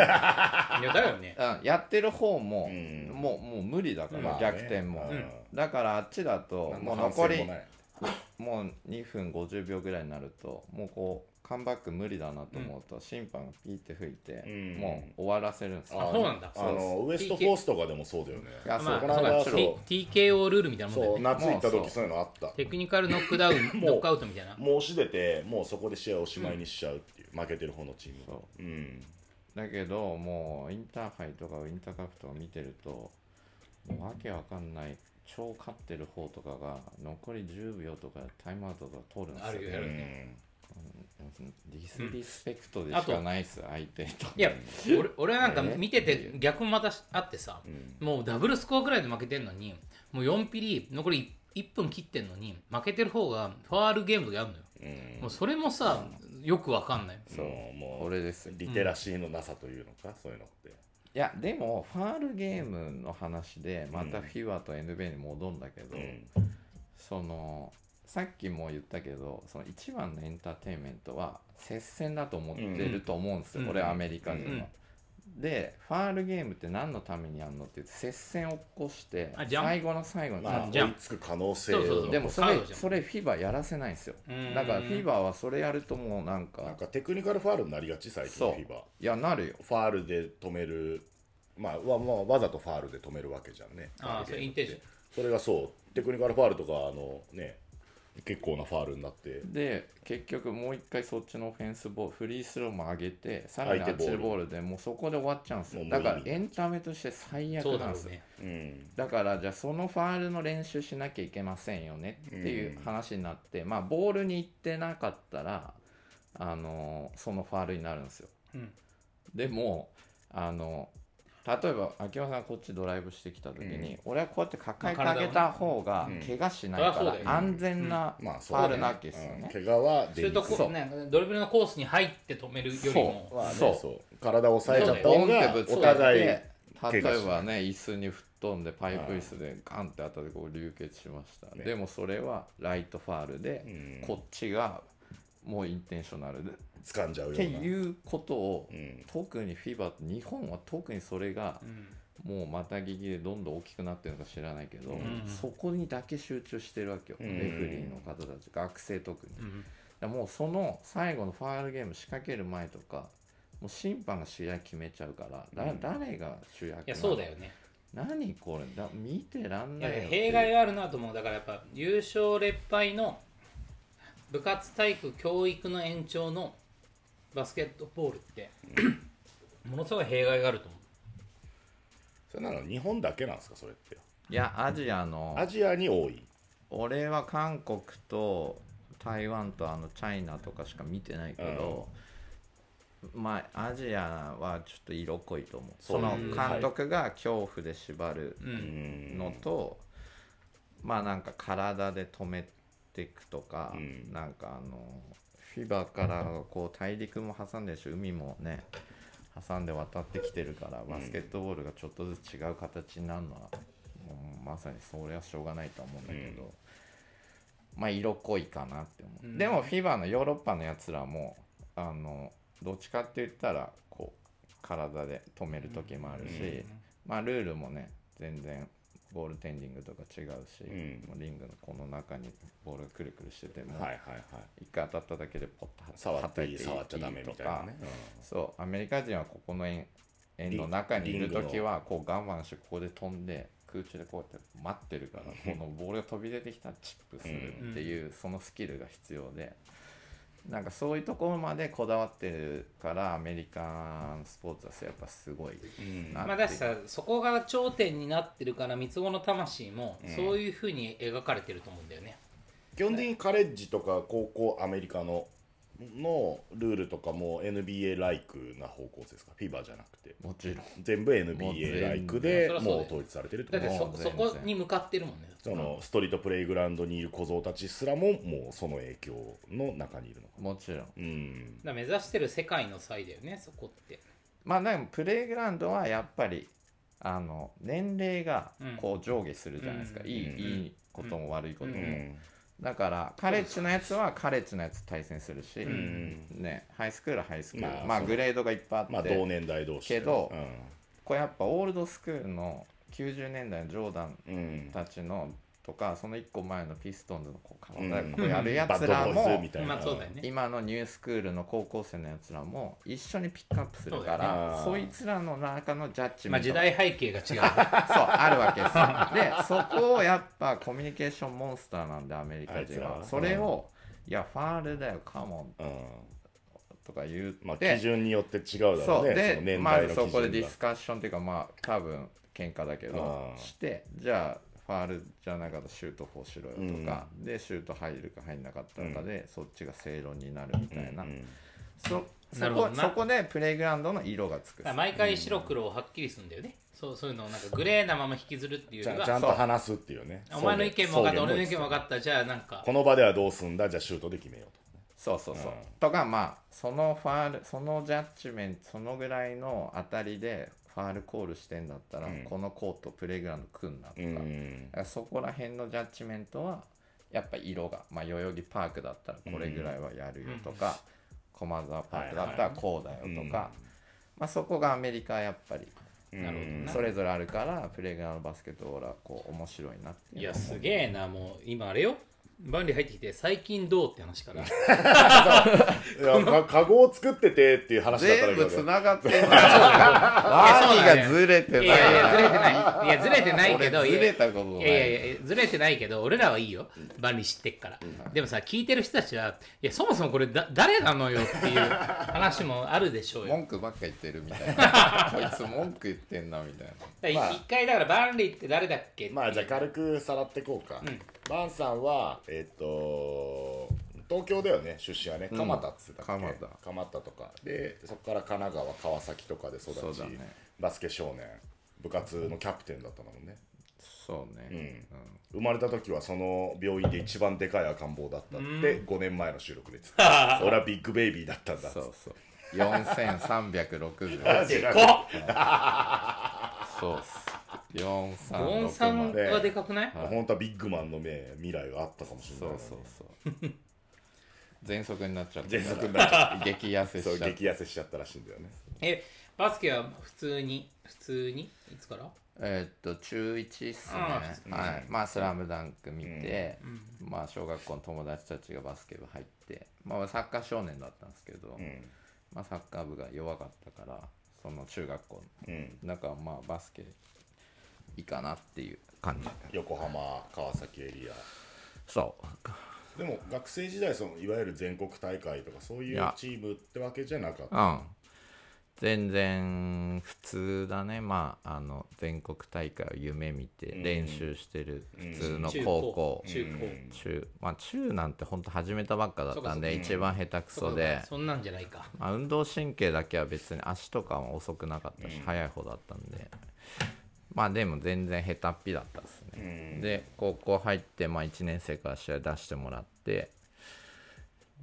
だよね。うんやってる方も、うん。もうもう無理だから、まあね。逆転も、うん。だからあっちだともう残り反省もないもう2分50秒ぐらいになるともうこうカムバック無理だなと思うと、審判がピーって吹いて、うん。もう終わらせるんですよ。あそうなんだ。あのウエストフォースとかでもそうだよね。いやまあそう。この間そう。かそう T- TKO ルールみたいなもんだそうよね。夏行った時そう。いうのあった。テクニカルノックダウンノックアウトみたいな。もう押し出てもうそこで試合をおしまいにしちゃうっていう、負けてる方のチームそう。ん。だけどもうインターハイとかウインターカップとか見てるともうわけわかんない超勝ってる方とかが残り10秒とかでタイムアウトとか取るんですよ。あるよやるうん。ディスリスペクトでしかないっす、相手といや俺俺はなん。かえ見てて逆もまたあってさ、ん。もうダブルスコアぐらいで負けてん。のにもう4ピリ残り 1, 分切ってん。のに負けてる方がファールゲームとかやるのよ、うん。もうそれもさよくわかん。ないそうもうこれですよリテラシーのなさというのか、そういうのっていやでもファールゲームの話でまた FIBA と NBA に戻るんだけど、うん。そのさっきも言ったけどその一番のエンターテインメントは接戦だと思ってると思うんですよ、うん。これはアメリカ人は。うんでファールゲームって何のためにやるのって言って接戦を起こしてあジャンプ。最後の最後に、まあ追いつく可能性そうそうそう。をでもそれカードじゃんそれ FIBA やらせないんですよ。うん。だから FIBA はそれやるともうなんかなんかテクニカルファールになりがち最近そう。フィバいやなるよ。ファールで止める。まあわ,、まあ、わざとファールで止めるわけじゃんね。ああそれインテージ。それがそう。テクニカルファールとかあのね結構なファールになって。で結局もう一回そっちのオフェンスボールフリースローも上げてさらにあっちのボールでもうそこで終わっちゃうんですよ。だからエンタメとして最悪なんですよ。ね。うん。だからじゃあそのファールの練習しなきゃいけませんよねっていう話になって、まあボールに行ってなかったらあのそのファールになるんですよ。うん。でもあの例えば秋山さんこっちドライブしてきた時に、俺はこうやって抱えてあげた方がうん。怪我しないかそりゃそうだよ。ら安全なフまあそうァールなわけですよね。うん。怪我はそ出にくいこねドリブルのコースに入って止めるよりも。まあねそう。そう。体を押さえちゃったボンっ方がおてぶつけ互いて例え怪我しないばね椅子に吹っ飛んでパイプ椅子でガンって当たってこう流血しました、ね。でもそれはライトファールで、うん。こっちがもうインテンショナルで。っ掴んじゃうようてないうことを、うん。特に FIBA 日本は特にそれがうん。もうまた聞きでどんどん大きくなってるのか知らないけど、ん。そこにだけ集中してるわけよ、うん。レフェリーの方たち学生特に、うん。らもうその最後のファールゲーム仕掛ける前とかもう審判が試合決めちゃうからだ、誰が主役ないやそうだよね。何これ？だ見てらんないよ。っていう弊害があるなと思う。だからやっぱ優勝劣敗の部活体育教育の延長のバスケットボールってものすごい弊害があると思う。それなの日本だけなんですかそれって。いやアジアの。アジアに多い。俺は韓国と台湾とあのチャイナとかしか見てないけど、まあアジアはちょっと色濃いと思う。その監督が恐怖で縛るううんん。のと、まあなんか体で止めていくとか、うん。なんかあのフィバからこう大陸も挟んでるし海もね挟んで渡ってきてるからバスケットボールがちょっとずつ違う形になるのは、もうまさにそれはしょうがないとは思うんだけど、まあ色濃いかなって思う、うん。でもフィバのヨーロッパのやつらもあのどっちかって言ったらこう体で止める時もあるし、まあルールもね全然ボールテンディングとか違うし、うん。リングのこの中にボールがくるくるしてても、はいはいはい。一回当たっただけでポッと触っていい触っちゃダメね。とかそうアメリカ人はここの円円の中にいる時はこう我慢してここで飛んで空中でこうやって待ってるから このボールが飛び出てきたらチップするっていうそのスキルが必要でなんかそういうところまでこだわってるからアメリカンスポーツはやっぱすごいうん。なまあだしさそこが頂点になってるから三つ子の魂もそういうふうに描かれてると思うんだよね、基本的にカレッジとか高校アメリカののルールとかも NBA ライクな方向性ですか？フィバじゃなくて。もちろん。全部 NBA 部ライクでもう統一されてるってだってことそもう全然。そこに向かってるもんね。そのストリートプレイグラウンドにいる小僧たちすらももうその影響の中にいるのか。もちろん。うん。だ目指してる世界の際だよねそこって。まあでもプレイグラウンドはやっぱりあの年齢がこう上下するじゃないですか、うん。いい、うん。いいことも悪いことも、うんだからカレッジのやつはカレッジのやつ対戦するし、ん。ね、ハイスクールはハイスクールまあまあ、グレードがいっぱいあって、まあ同年代同士でけどうこれやっぱオールドスクールの90年代のジョーダンたちのとかその1個前のピストンズのこううん。体こうやるやつらもうだよね。今のニュースクールの高校生のやつらも一緒にピックアップするからねそいつらの中のジャッジまあ時代背景が違うね。そうあるわけですよ。でそこをやっぱコミュニケーションモンスターなんでアメリカ人は。はそれをいやファールだよカモンうんとか言まあって基準によって違うだろそう。うねでその年ま代の基準ずそこでディがスカッションっていうかまあ多分喧嘩だけどうん。してじゃあファールじゃなかったらシュート4しろよとか、でシュート入るか入んなかったのかで、そっちが正論になるみたいな、うんそそなるほどな。こそこでプレイグラウンドの色がつく。だから毎回白黒をはっきりするんだよね。そうそういうのをなんかグレーなまま引きずるっていうよりはちゃんちゃんと話すっていうね。お前の意見も分かったそう俺の意見も分かった。じゃあなんか。この場ではどうすんだ？じゃあシュートで決めようそうそうそう、うん。とかまあそのファールそのジャッジメントそのぐらいの当たりでファールコールしてんだったら、うん。このコートプレイグラウンド組んなとか,、とうん。だからそこら辺のジャッジメントはやっぱ色が、まあ、代々木パークだったらこれぐらいはやるよとか、駒沢パークだったらこうだよとか、まあ、そこがアメリカはやっぱりなるほどな。それぞれあるからプレイグラウンドバスケットボールはこう面白いなっていやすげえなもう今あれよバンリー入ってきて最近どうって話から。いやかカゴを作っててっていう話だったら全部つながってんのワーがずれてない。いやいやずれてない。いやずれてないけど俺ずれたことない。いやいやいやずれてないけど俺らはいいよ。万里知ってっから、でもさ聞いてる人たちはいやそもそもこれだ誰なのよっていう話もあるでしょうよ。文句ばっか言ってるみたいな。こいつ文句言ってんなみたいな。だからい一回だからバンリーって誰だっけまあじゃあ軽くさらっていこうか、バンさんはえっ、と東京だよね出身はね。うん。蒲田っつってたっけ、蒲田。蒲田とか。でそこから神奈川川崎とかで育ち、そうだね。バスケ少年。部活のキャプテンだったんだもんね。そうね、生まれた時はその病院で一番でかい赤ん坊だったって5年前の収録で言ってた。俺はビッグベイビーだったんだっつって。そうそう。4360でかっ。そうっすゴンさ4360んはでかくない本当はビッグマンの目未来があったかもしれないそうそうそう。喘息になっちゃって。喘息になっちゃ激痩せしそうちゃって。激痩せしちゃったらしいんだよね。えバスケは普通に？普通に？いつから？えーっと中1っすね。あはい。まあ「スラムダンク見て、まあ小学校の友達たちがバスケ部入ってまあサッカー少年だったんですけど、うん。まあサッカー部が弱かったからその中学校うん。だからまあバスケいいかなっていう感じ。横浜川崎エリア。そう。でも学生時代そのいわゆる全国大会とかそういうチームってわけじゃなかった。うん。全然普通だね。まああの全国大会を夢見てうん。練習してる普通の中高校、中高。うん。中まあ中なんて本当始めたばっかだったんで一番下手くそで、そんなんじゃないか。まあ、運動神経だけは別に足とかは遅くなかったし、速い方だったんでまあでも全然下手っぴだったですね、うん。で高校入って、まあ、1年生から試合出してもらって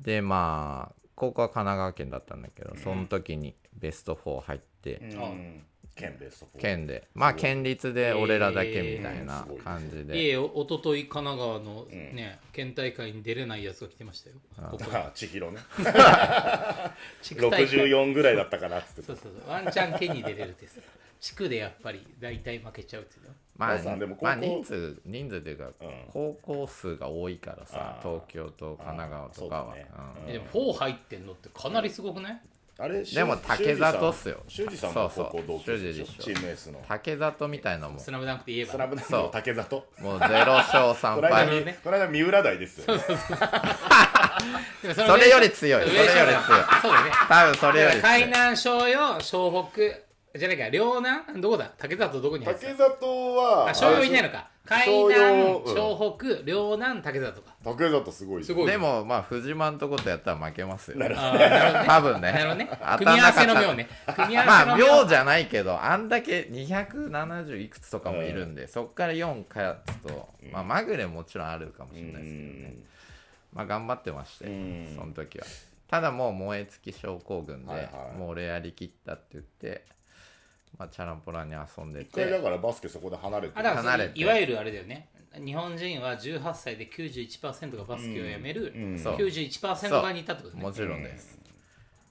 でまあ高校は神奈川県だったんだけどその時にベスト4入って、うん。県ベスト4県で。まあ県立で俺らだけみたいな感じで、いえおおととい神奈川のね、県大会に出れないやつが来てましたよ。こあ千尋ね。地区大会。64ぐらいだったかなっつってそうそうそう。ワンチャン県に出れるってさ地区でやっぱり大体負けちゃうっていうの？まあまあ人数人数っていうか、うん。高校数が多いからさ東京と神奈川とかは、ねうん。えでも4入ってんのってかなりすごくない？あれでも竹里っすよ。修二さんも高校同級生でしょ？チームエースの。竹里みたいなもん。スラムダンクといえばスラムダンクの竹里？もう0勝3この間敗。みこの間三浦大ですよ。でもそれより強い。上それより強い。そうだね。多分それより強海い南商用湘北じゃないか両南どこだ？竹里どこに入って竹た里はあ商用いないのか。海商南用うん。湘北両南竹里か。竹里すごいすごいでもまあ藤間んとことやったら負けますよ。なるほどね。多分ね。なるほどね。組み合わせの妙ね。組み合わまあせの妙秒じゃないけどあんだけ270いくつとかもいるんで、そっから4勝つと、まあまぐれもちろんあるかもしれないですけどね、まあ頑張ってまして、うん。その時は。ただもう燃え尽き症候群で、はいはい。もう俺やりきったって言って、まあ、チャランポランに遊んで一回だてからバスケそこで離れてあだから離れていわゆるあれだよね。日本人は18歳で91%がバスケをやめる、そう。91%側にいたってことね。もちろんです、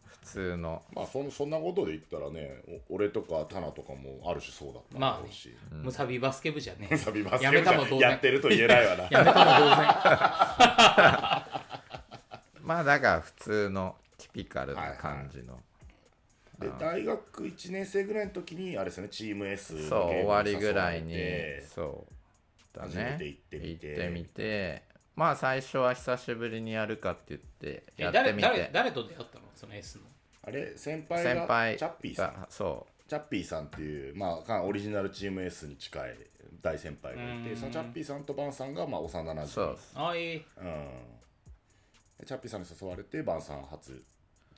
普通の。まあそんそんなことで言ったらねお俺とかタナとかもある種そうだったまあね。し、ムサビバスケ部じゃねサビバスケやめたも同然。やってると言えないわな。やめたも同然。まあだから普通のティピカルな感じの、で大学1年生ぐらいの時にあれですよねチーム S のそう終わりぐらいにそうだ初めねて行ってみて。行ってみて。まあ最初は久しぶりにやるかって言ってえやってみ誰誰て誰と出会ったの？その S の。あれ先輩が先輩チャッピーさん。がそチャッピーさんっていう、まあか、オリジナルチーム S に近い大先輩がいてうん。そのチャッピーさんとバンさんがまあ幼なじみうそうです。ああいいうん。でチャッピーさんに誘われてバンさん初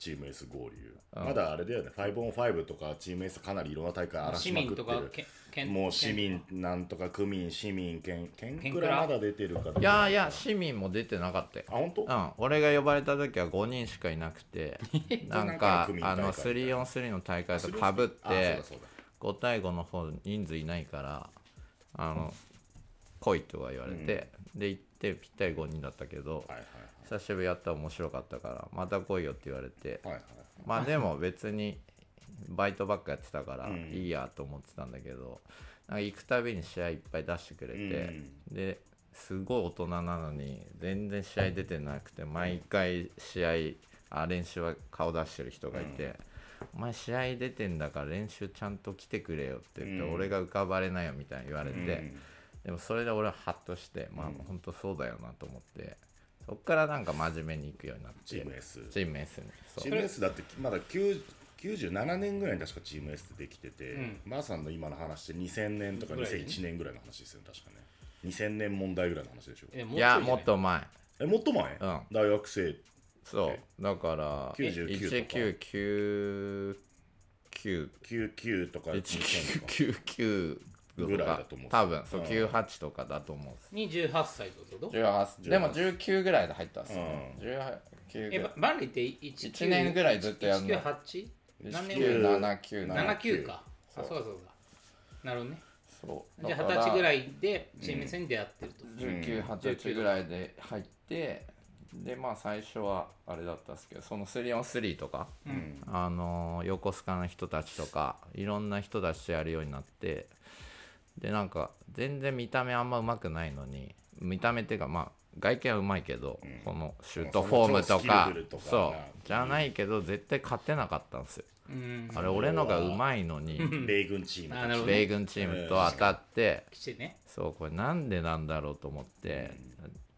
チーム S 合流、うん。まだあれだよね。5on5 とかチーム S かなりいろんな大会荒ら市しまくってる。もう市民なんとか区民市民県県県クラ？クラまだ出てるかいやいや市民も出てなかったよ。あ本当、うん、俺が呼ばれた時は5人しかいなくて なんかあの 3on3 の大会とかぶってだそうだ。5対5の方人数いないからあの来いとは言われて、で行ってぴったり5人だったけどはいはい久しぶりやったら面白かったからまた来いよって言われて。はいはい。まあでも別にバイトばっかやってたからうん。いいやと思ってたんだけどなんか行くたびに試合いっぱい出してくれて、ですごい大人なのに全然試合出てなくて毎回試合あ練習は顔出してる人がいて、お前試合出てんだから練習ちゃんと来てくれよって言って、うん。俺が浮かばれないよみたいに言われて、うん。でもそれで俺はハッとしてまあうん。本当そうだよなと思ってそっからなんか真面目に行くようになって。チーム S チーム S にそう。チーム S だってまだ9 97年ぐらいに確かチーム S ってできてて、うん。マーさんの今の話って2000年とかぐらいね。2001年ぐらいの話ですよね確かね。2000年問題ぐらいの話でしょ。えいやちょいじゃない？もっと前。えもっと前、うん。大学生。そう。だから99とか。1999 99とか。2000とか1999ぐらいだと思う多分そううん。98とかだと思うんです。28歳ってこと？18でも19ぐらいで入ったんですよ、うん。19えぐらい。ババンリって1 1年ぐらいずっとやるの 198? 何年ぐらい。1979 79か。あそうかそうか。なるほどね。そう。じゃあ二十歳ぐらいでチーム戦に出会ってると、19、20歳ぐらいで入ってでまあ最初はあれだったんですけどその 3on3 とか、うん。あのー横須賀の人たちとかいろんな人たちとやるようになってでなんか全然見た目あんま上手くないのに見た目っていうかまあ外見はうまいけど、このシュートフォームとそか。そう。じゃないけど絶対勝てなかったんですよ、うん。あれ俺のがうまいのに。米軍チーム米軍チームと当たって。そうこれなんでなんだろうと思って、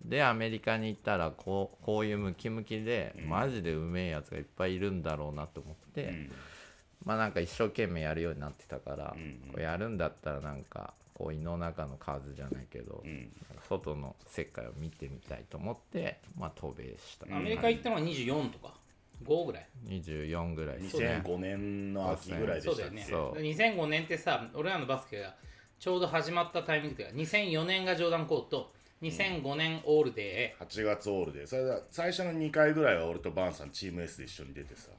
でアメリカに行ったらこうこういうムキムキで、マジでうめえやつがいっぱいいるんだろうなと思って、うんまあなんか一生懸命やるようになってたから、うんこれやるんだったらなんかこう胃の中の数じゃないけど、うん。外の世界を見てみたいと思ってまあ渡米した、アメリカ行ったのは24とか。5ぐらい。24ぐらいですね。2005年の秋ぐらいでしたっけ？そうだよね。そう。2005年ってさ俺らのバスケがちょうど始まったタイミングで2004年がジョーダンコート2005年オールデ8月オールでそれで最初の2回ぐらいは俺とバンさんチーム S で一緒に出てさ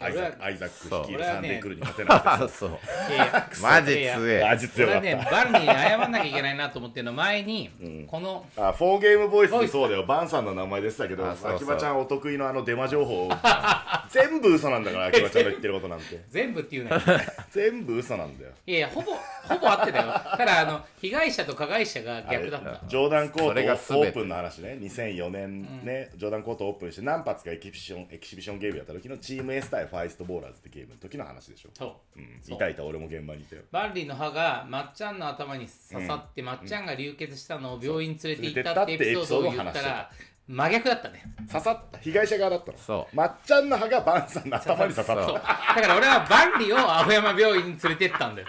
アイザックアイザック率いるサンデークルーに勝てなくてさあそう。マジ強えマジ強かっねバンリーに謝らなきゃいけないなと思ってるの。前に、このあフォーゲームボイスでそうだよ。バンさんの名前でしたけどあそうそう。秋葉ちゃんお得意のあのデマ情報 全部嘘なんだから秋葉ちゃんの言ってることなんて。全部っていうのよ。全部嘘なんだよ。いやいやほぼほぼ合ってたよ。ただあの被害者と加害者が逆だった。ジョーダンコートオープンの話ね。2004年ね、ジョーダンコートオープンして何発かエキシビションエキシビションゲームやった時のチーム S 対ファイストボーラーズってゲームの時の話でしょ、そう。うん、そういたいた俺も現場にいたよ。バンリーの歯がまっちゃんの頭に刺さって、まっちゃんが流血したのを病院に連れて行ったってエピソードを言ったら真逆だったね。刺さった。被害者側だったの。そう。まっちゃんの歯がバンさんの頭に刺さっそう。だから俺はバンリーを青山病院に連れてったんだよ。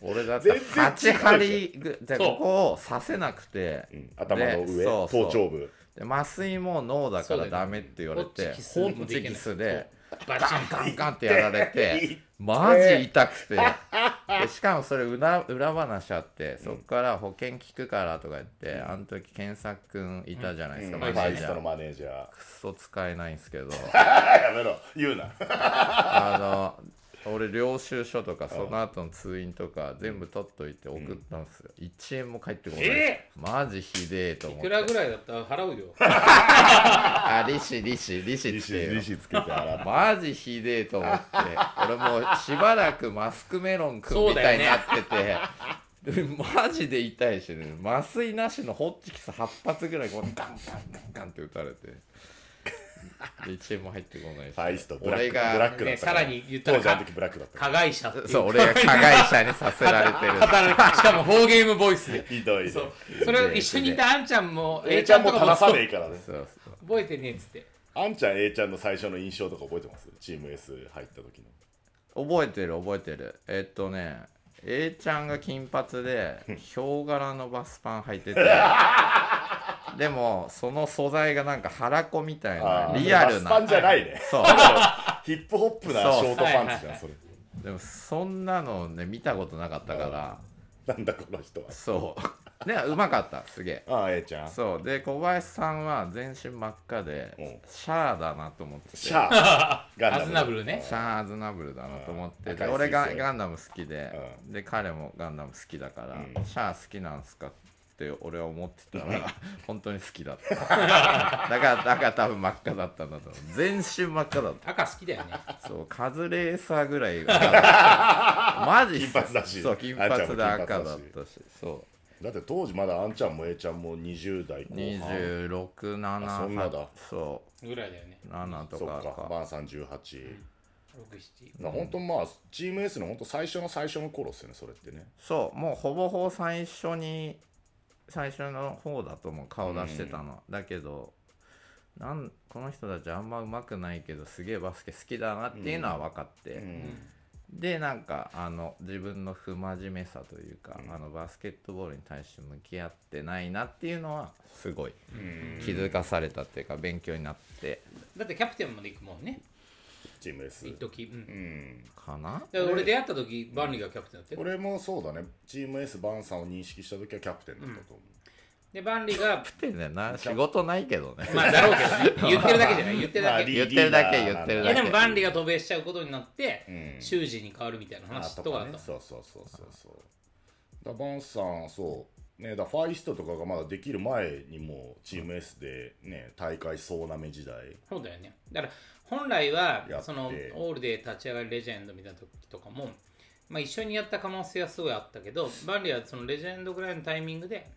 俺だって全然違うでしょ8針ぐじゃあそうここを刺せなくて、た、うん。頭の上でそうそう。頭頂部。で麻酔も脳だからそうだよねダメって言われてホッチキスできない。ッチキスでバチンガンガンってやられてマジ痛くて。でしかもそれ裏裏話あってそっから保険聞くからとか言ってあの時健作君いたじゃないですか、うん。マネージャー。マネージャークソ使えないんですけど。やめろ。言うな。あの俺領収書とかその後の通院とか全部取っといて送ったんですよ、1円も返ってこない、えマジひでえと思って。いくらぐらいだった？ら払うよ。あ利子利子利子利子つけよ。利子つけて洗って。マジひでえと思って。俺もうしばらくマスクメロンくんみたいになってて、でマジで痛いしね。麻酔なしのホッチキス8発ぐらいこうガンガンガンガンって打たれてで1円も入ってこないし。ファイストブラック俺がブラックだったから。ねさらに言ったら当時あの時ブラックだったか加害者そう俺が加害者にさせられてる。しかもフォーゲームボイスで。ら ひどいね。そう。それ一緒にいたあんちゃんも A ちゃんもとか正さねえからね。そうそう。覚えてねえっつって。あんちゃん A ちゃんの最初の印象とか覚えてます？チーム S 入った時の。覚えてる覚えてる。えっとね A ちゃんが金髪で ヒョウ柄のバスパン履いてて でもその素材がなんか腹子みたいなリアルな。パンじゃないね。そう。ヒップホップなショートパンツじゃんそれ。でもそんなのね見たことなかったから。なんだこの人は。そう。でうまかったすげえ。ああ A ちゃん。そう。で小林さんは全身真っ赤でうん。シャアだなと思ってて。シャアガンダム。アズナブルね。シャア・アズナブルだなと思ってうん。て俺がガンダム好きでで彼もガンダム好きだからうん。シャア好きなんすかって俺は思ってたら本当に好きだった。だからだから多分真っ赤だったんだと思う。全身真っ赤だった。赤好きだよね。そうカズレーサーぐらい マジ金髪だし。そう金髪で赤だったし。そだって当時まだあんちゃんも A ちゃんも20代う後半。267あそんなだ。そぐらいだよね。う7とかか。かバンさん。18、67まあ本当まあチーム S の本当最初の最初の頃っすよねそれってね。そうもうほぼほぼ最初に最初の。方だと思う。顔出してたの、だけどなんこの人たちあんま上手くないけどすげえバスケ好きだなっていうのは分かって、うん。でなんかあの自分の不真面目さというか、あのバスケットボールに対して向き合ってないなっていうのはすごい気づかされたっていうか勉強になって。だってキャプテンまで行くもんねチーム S 一時。うん。うん。かな？だから俺出会った時バンリーがキャプテンだって。俺もそうだね。チーム S バンさんを認識した時はキャプテンだったと思う、でバンリーがってねな。仕事ないけどね。まあだろうけどね。言ってるだけじゃない。言ってるだけ、まあリ言ってるだけ言ってるだけ。いやで。もバンリーが渡米しちゃうことになって、うん。修士に変わるみたいなあ話とかあった。ね。そうそうそうそうそう。だバンさんそう。ねだファイストとかがまだできる前にもうチーム S でね大会総なめ時代。そうだよね。だから本来はそのオールで立ち上がりレジェンドみたいな時とかも、まあ、一緒にやった可能性はすごいあったけどバンリーはそのレジェンドぐらいのタイミングで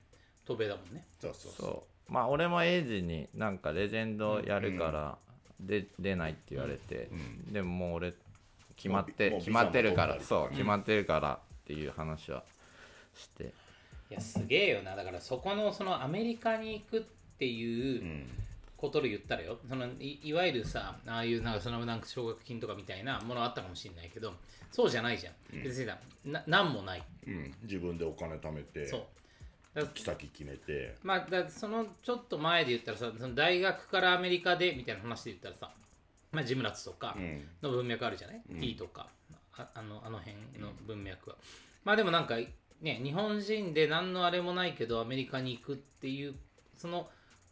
渡米だもんね。そうそうそう。そう。まあ俺もエイジになんかレジェンドやるからで出ないって言われて、でももう俺決まって決まってるからそう決まってるからっていう話はして。いやすげえよな。だからそこのそのアメリカに行くっていううんことで言ったらよ。そのいいわゆるさああいうなんかそのなんか奨学金とかみたいなものあったかもしれないけどそうじゃないじゃん、別にさな何もない。うん、自分でお金貯めてそう。行き先決めて。まあ、だそのちょっと前で言ったらさその大学からアメリカでみたいな話で言ったらさ、まあ、ジムラツとかうん。の文脈あるじゃない、T とか。ああのあの辺の文脈は、まあでもなんかね日本人で何のあれもないけどアメリカに行くっていうその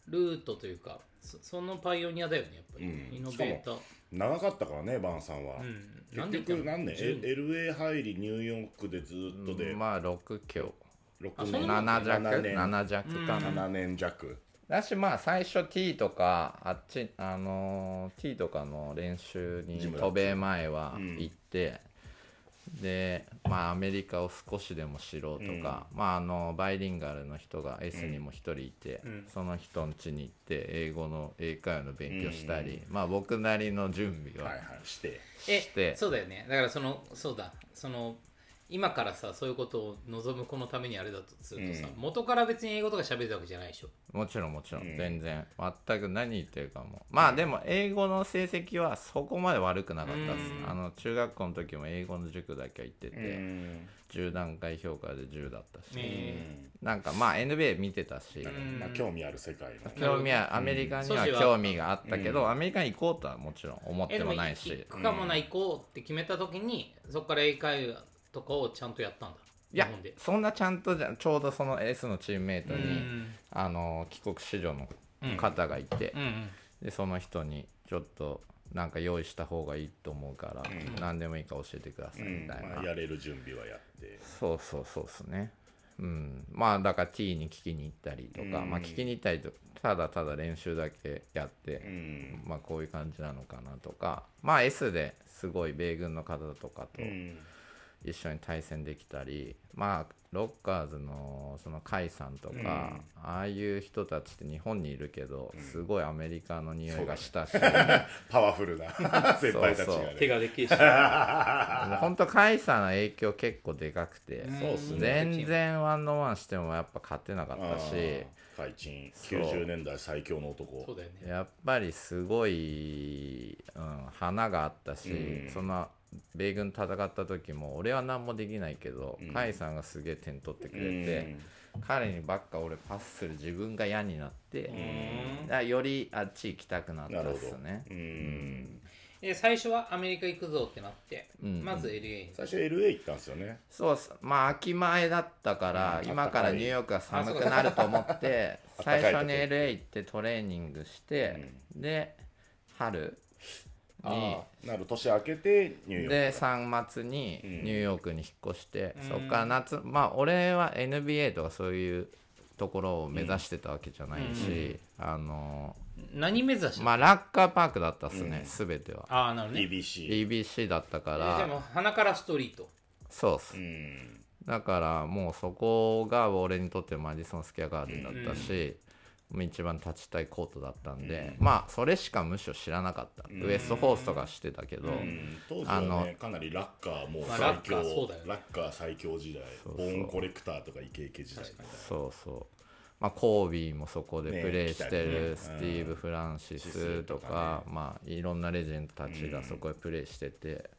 ルートというかそそのパイオニアだよねやっぱり、うん。イノベーター。長かったからねバンさんは、うん。結局何年。10 L- LA 入りニューヨークでずっとで。まあ6強。6あそ年んな7弱7年。7弱。かな、7年弱。だしまあ最初 T とかあっちあのー T とかの練習にジム渡米前はうん行って、でまあアメリカを少しでも知ろうとか、まああのバイリンガルの人が S にも一人いて、ん。その人の家に行って英語の英会話の勉強したり、まあ僕なりの準備はいははい。して。えして。そうだよね。だからそのそうだ。その今からさそういうことを望む子のためにあれだとするとさ、うん。元から別に英語とか喋るわけじゃないでしょ？もちろんもちろん、うん。全然。全く何言ってるかも。まあでも英語の成績はそこまで悪くなかったです、うん。あの中学校の時も英語の塾だけは行ってて、うん。10段階評価で10だったし、ねなんかまあ NBA 見てたし、ん。まあ、興味ある世界の。興味はアメリカにはうん。興味があったけど、うん。アメリカに行こうとはもちろん思ってももないし行くかもな行こうって決めた時にそこから英会話とかをちゃんとやったんだ。いやそんなちゃんとじゃちょうどその S のチームメイトに、うん。あの帰国子女の方がいて、うんうん。でその人にちょっとなんか用意した方がいいと思うから、何でもいいから教えてくださいみたいな、まあ、やれる準備はやって。そうそうそうですね。うん。まあだから T に聞きに行ったりとか、うん。まあ聞きに行ったりとただただ練習だけやって、うん。まあこういう感じなのかなとか。まあ S ですごい米軍の方とかとうん一緒に対戦できたり、まあロッカーズのその甲斐さんとか、うん。ああいう人たちって日本にいるけど、すごいアメリカの匂いがしたし、パワフルな 先輩たちがね。手ができるし。本当甲斐さんの影響結構でかくて、全然ワンノーワンしてもやっぱ勝てなかったし、海鎮そう90年代最強の男。そうだよね。やっぱりすごい、うん、花があったし、うん。その米軍戦った時も俺は何もできないけど、うん。甲斐さんがすげえ点取ってくれて、彼にばっか俺パスする自分が嫌になって、うん。だよりあっち行きたくなったっすね。うん。で最初はアメリカ行くぞってなって、うん。まず LA に最初 LA 行ったんですよね。そうまあ秋前だったから、うん。今からニューヨークが寒くなると思って 最初に LA 行ってトレーニングして、で春に。ああなる年明けてニューヨーク。で3月にうん。ニューヨークに引っ越して、うん。そっから夏まあ俺は NBA とかそういうところを目指してたわけじゃないし、あの何目指してた、まあラッカーパークだったっすね、うん。全ては。ああなるほどね。EBC EBC だったかえらでも鼻からストリート。そうっす。うん。だからもうそこが俺にとってマディソンスケアガーデンだったし、一番立ちたいコートだったんで、まあそれしかむしろ知らなかった、ん。ウエストホースとかしてたけど、うん。当時はあのねかなりラッカーもうまあ最強、ラッカーそうだよね。ラッカー最強時代そうそう。ボーンコレクターとかイケイケ時代みたいなそうそう。まあコービーもそこでねプレーしてるスティーブ・フランシスとかかまあいろんなレジェンドたちがそこでプレーしてて、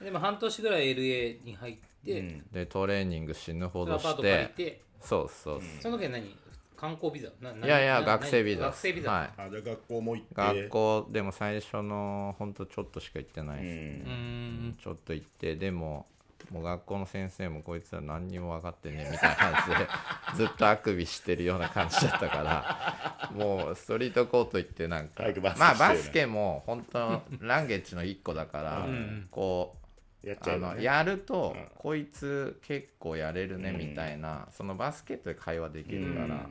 でも半年ぐらい LA に入って、うん。でトレーニング死ぬほどしてて。そうそう、その時は何？観光ビザ？いやいやな学生ビザ。学生ビザ、はい。あじゃあ学校も行って。学校でも最初のほんとちょっとしか行ってないです、うーん。ちょっと行ってでももう学校の先生もこいつは何にも分かってねえみたいな感じで ずっとあくびしてるような感じだったからもうストリートコート行ってなんかまあバスケも本当ランゲッジの一個だからんこやっちゃうあうよねのやるとうん。こいつ結構やれるねうんみたいなそのバスケットで会話できるかうん。ら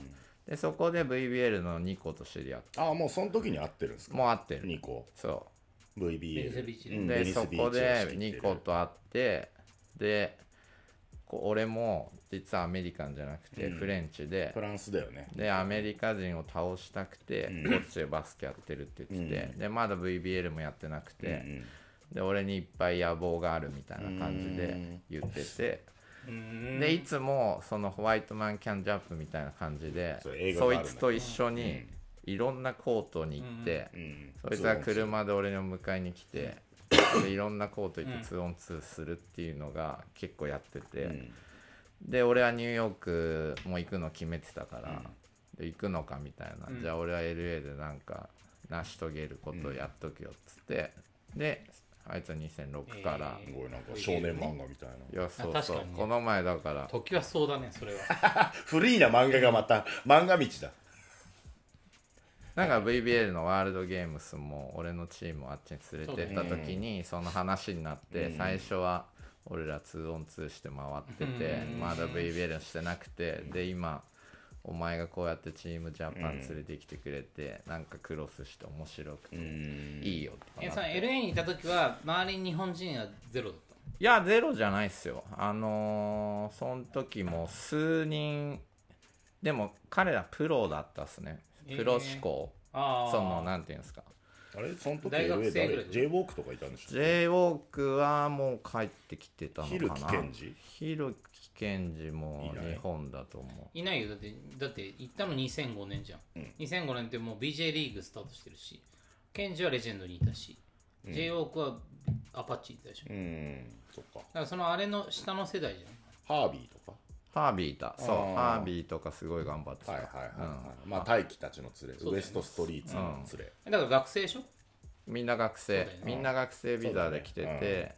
でそこで VBL の2個と知り合ってああもうその時に会ってるんですか？もう会ってる。2個。そう。VBL でそこで仕切ってるニコと会ってでこう俺も実はアメリカンじゃなくてうん。フレンチで。フ、ランスだよね。でアメリカ人を倒したくて、うん。こっちでバスケやってるって言ってて、うでまだ VBL もやってなくて、うんで俺にいっぱい野望があるみたいな感じでうん。言ってて、うーんでいつもそのホワイトマンキャンジャンプみたいな感じでそいつと一緒にいろんなコートに行って、そいつは車で俺の迎えに来てでいろんなコート行って 2on2 するっていうのが結構やってて、うん。で俺はニューヨークも行くの決めてたから、で行くのかみたいな、うん。じゃあ俺は LA でなんか成し遂げることをやっとくよっつって、であいつは2006から、えすごいなんか少年漫画みたいな。いやそうそう、この前だから。時はそうだねそれは。フリーな漫画がまた漫画道だ。なんか VBL のワールドゲームスも俺のチームをあっちに連れてった時にその話になってうん。最初は俺ら 2on2 して回っててうん。まだ VBL してなくてで今お前がこうやってチームジャパン連れてきてくれてなんかクロスして面白くてうん。いいよって LA にいた時は周りに日本人はゼロだったいやゼロじゃないっすよ。あのーその時も数人でも彼らプロだったっすね。プロ志向、ああそのなんていうんですか。あれ？その時大学生ぐらい誰 J ウォークとかいたんでしょ J ウォークはもう帰ってきてたのかな。ひるきけんじひるきけんじも日本だと思う。いないよ。だってだって行ったの2005年じゃん、うん。2005年ってもう BJ リーグスタートしてるしケンジはレジェンドにいたし、J ウォークはアパッチいたでしょ、だうん。そっか。からそのあれの下の世代じゃん。ハービーとか？ハービーいたそう。ハービーとかすごい頑張ってた、はいはいはい、はい。まあ大輝たちの連れ、ね。ウエストストリートの連れ、だから学生でしょ？みんな学生、ね。みんな学生ビザで来てて、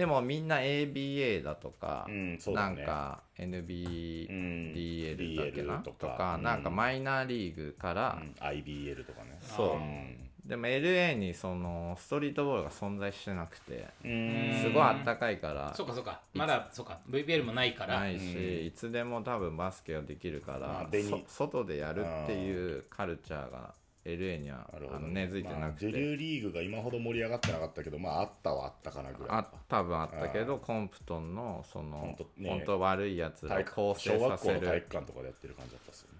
でもみんな ABA だとか、うんそうだね。なんかうん NBDL だっけな、ととかかなんかマイナーリーグから、うん IBL とかね。そう。うんでも LA にそのストリートボールが存在してなくてうん。すごいあったかいからそうかそうか。まだそうか。VPL もないから。ないし、いつでも多分バスケができるから、まあ紅そ外でやるっていうカルチャーが LA にはなるほどあの根付いてなくて、まあ、女流リーグが今ほど盛り上がってなかったけどまああったはあったかなぐらいあ多分あったけどコンプトンのその本当悪いやつを構成小学校させるの体育館とかでやってる感じだったっすよね。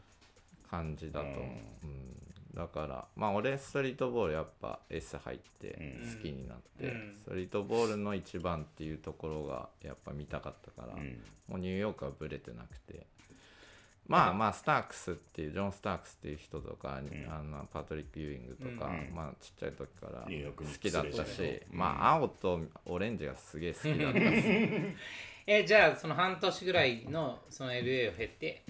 感じだと思う、うん。だからまあ俺ストリートボールやっぱ S 入って好きになって、うん。ストリートボールの一番っていうところがやっぱ見たかったから、ん。もうニューヨークはブレてなくてまあまあスタークスっていうジョン・スタークスっていう人とか、あのパトリック・ユーイングとか、まあちっちゃい時から好きだったし失礼し、まあ青とオレンジがすげえ好きだったし。えじゃあその半年ぐらいのその LA を経て、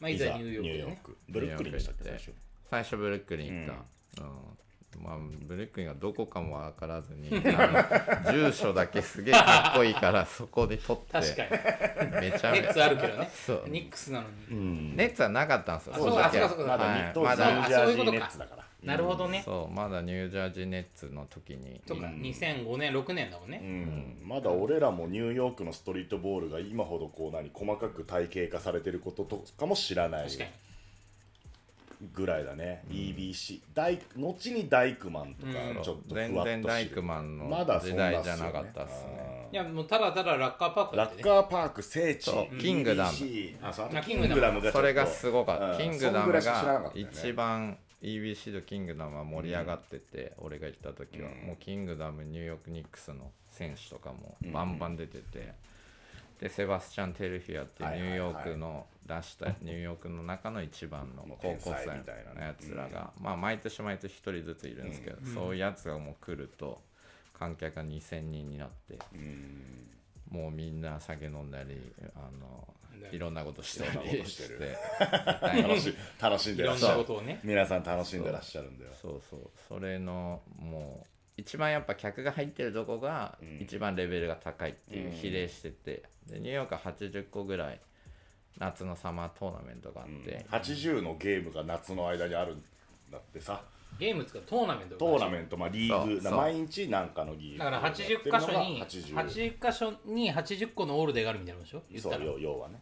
まあ、いざニューヨークでね。ク。ブルックリンでしたっけ最初最初ブルックリン行った、うんまあ、ブルックリンがどこかも分からずに住所だけすげえかっこいいから そこで取って確かに。めちゃめちゃ。ネッツあるけどね。そう。ニックスなのに、うん。ネッツはなかったんですよあそうかそうかそうか。まだはまだュージャージーネッツだから。なるほどね、そうまだニュージャージーネッツの時に。とか2005年6年だもんね、うん。まだ俺らもニューヨークのストリートボールが今ほどこう何細かく体系化されてることとかも知らない。確かにぐらいだね、EBC ダイ後にダイクマンとかうん。ちょっと全ふわっと知る。然ダイクマンのまだそ時代じゃなかったっすね。いやもうただただラッカーパークだラッってね。カーパーク聖地。キングダム。EBC あそうあキングダムがそれがすごかった、うん。キングダムが一番 EBC とキングダムは盛り上がってて、俺が行った時は、もうキングダムニューヨークニックスの選手とかもバンバン出てて、でセバスチャン・テルフィアっていうニューヨークの出した ニューヨークの中の一番の高校生みたいなねのやつらが、まあ毎年毎年一人ずついるんですけど、そういうやつがもう来ると観客が2000人になって、もうみんな酒飲んだりあのいろんなことしたいろんなりしてるして楽し楽しんいろんなでらっしゃる。ことをね。皆さん楽しんでらっしゃるんだよ。そうそう。それのもう一番やっぱ客が入ってるとこが一番レベルが高いっていう比例してて、でニューヨークは80個ぐらい夏のサマートーナメントがあって、80のゲームが夏の間にあるんだってさ。ゲームつかトーナメントトーナメント、まあ、リーグ。毎日なんかのリーグ。だから80箇所に80 80箇所に80個のオールデーがあるみたいなもんでしょ？言っそうたら要要はね。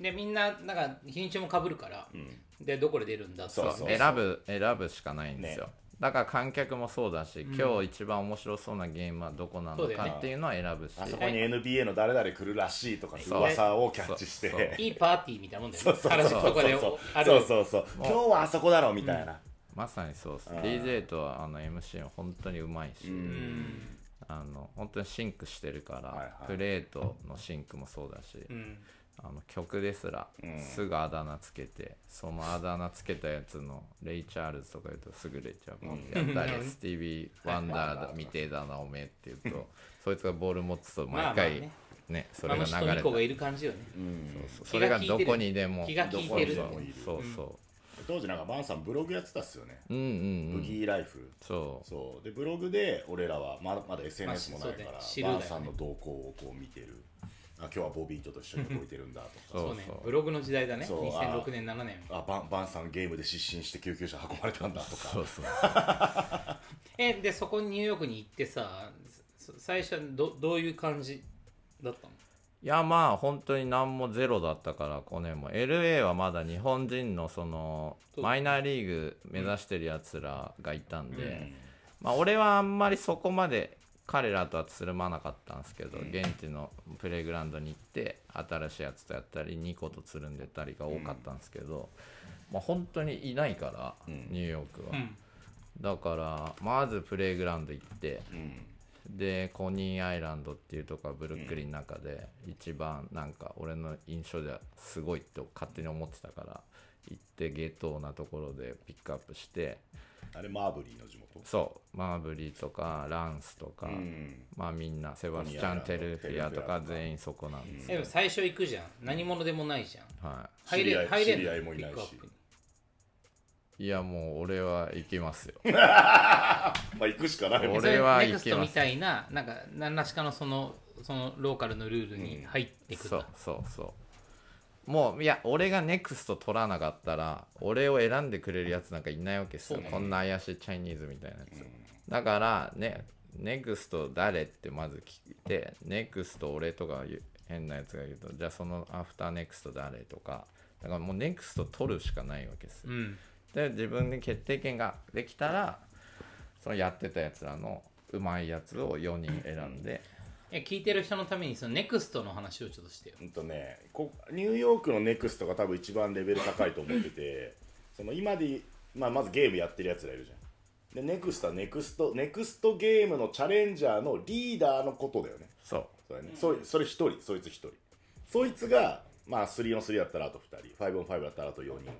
でみんななんか日にちもかぶるから、でどこで出るんだって。そうそう。選ぶ選ぶしかないんですよ、ねだから観客もそうだし、今日一番面白そうなゲームはどこなのかっていうのは選ぶし、あそこに NBA の誰々来るらしいとかそう。噂をキャッチして。いいパーティーみたいなもんだよね。そうそうそうあるそうそうそう。今日はあそこだろうみたいな、まさにそうです。DJ とあの MC は本当にうまいし、あの本当に sync してるから、はいはい。プレーとの sync もそうだし、うんあの曲ですらすぐあだ名つけて、そのあだ名つけたやつのレイ・チャールズとか言うとすぐレイ・チャールズやったり、スティービー・ワンダーみてえだなおめえって言うとそいつがボール持つと毎回まあまあね。ねそまあれが流れている感じよね、そうそれがどこにでも気が利いてるそうそ当時なんかバンさんブログやってたっすよね、ううんうんうん。ブギーライフ。そう。そう。でブログで俺らはまだまだ SNS もないから、まあそうね知るだよね。バンさんの動向をこう見てるあ今日はボビーと一緒に動いてるんだとか。そうそうねブログの時代だね。そう2006年7年あバンバンさんゲームで失神して救急車運ばれたんだとか。そうそう。えでそこにニューヨークに行ってさそ最初はどどういう感じだったの？いやまあ本当に何もゼロだったから5年も。LA はまだ日本人のそのマイナーリーグ目指してるやつらがいたんで、まあ俺はあんまりそこまで彼らとはつるまなかったんですけど、現地のプレイグラウンドに行って新しいやつとやったりニコとつるんでたりが多かったんですけど、まあ本当にいないから、ニューヨークは、うん。だからまずプレイグラウンド行って、うん。でコニーアイランドっていうとこはブルックリンの中で一番なんか俺の印象ではすごいと勝手に思ってたから行ってゲートなところでピックアップしてあれマーブリーの地元そうマーブリーとかランスとか、ん。まあみんなセバスチャン・テルフィアとか全員そこなんですえでも最初行くじゃん。何者でもないじゃん。は入れ知り合い。入れ知り合いもいないし。ピックアップに。いいやもう俺は行きますよ。まあ行くしかないもん俺はネクスト行けますみたいななんか何らしかのそのそのローカルのルールに入ってくる。そうそうそうもういや俺がネクスト取らなかったら俺を選んでくれるやつなんかいないわけですよ、こんな怪しいチャイニーズみたいなやつ、だからねnext 誰ってまず聞いて next 俺とか変なやつが言うとじゃあその after next 誰とか。だからもう next 取るしかないわけですよ。うん。で自分に決定権ができたらそのやってたやつらのうまいやつを4人選んで、いや聞いてる人のためにその next の話をちょっとしてよ。うんとねこニューヨークの next が多分一番レベル高いと思ってて その今で、まあ、まずゲームやってるやつらいるじゃん。で next は next next game のチャレンジャーのリーダーのことだよね。そう。それね。そそれ1人そいつ1人。そいつがまあ3の3だったらあと2人。5の5だったらあと4人。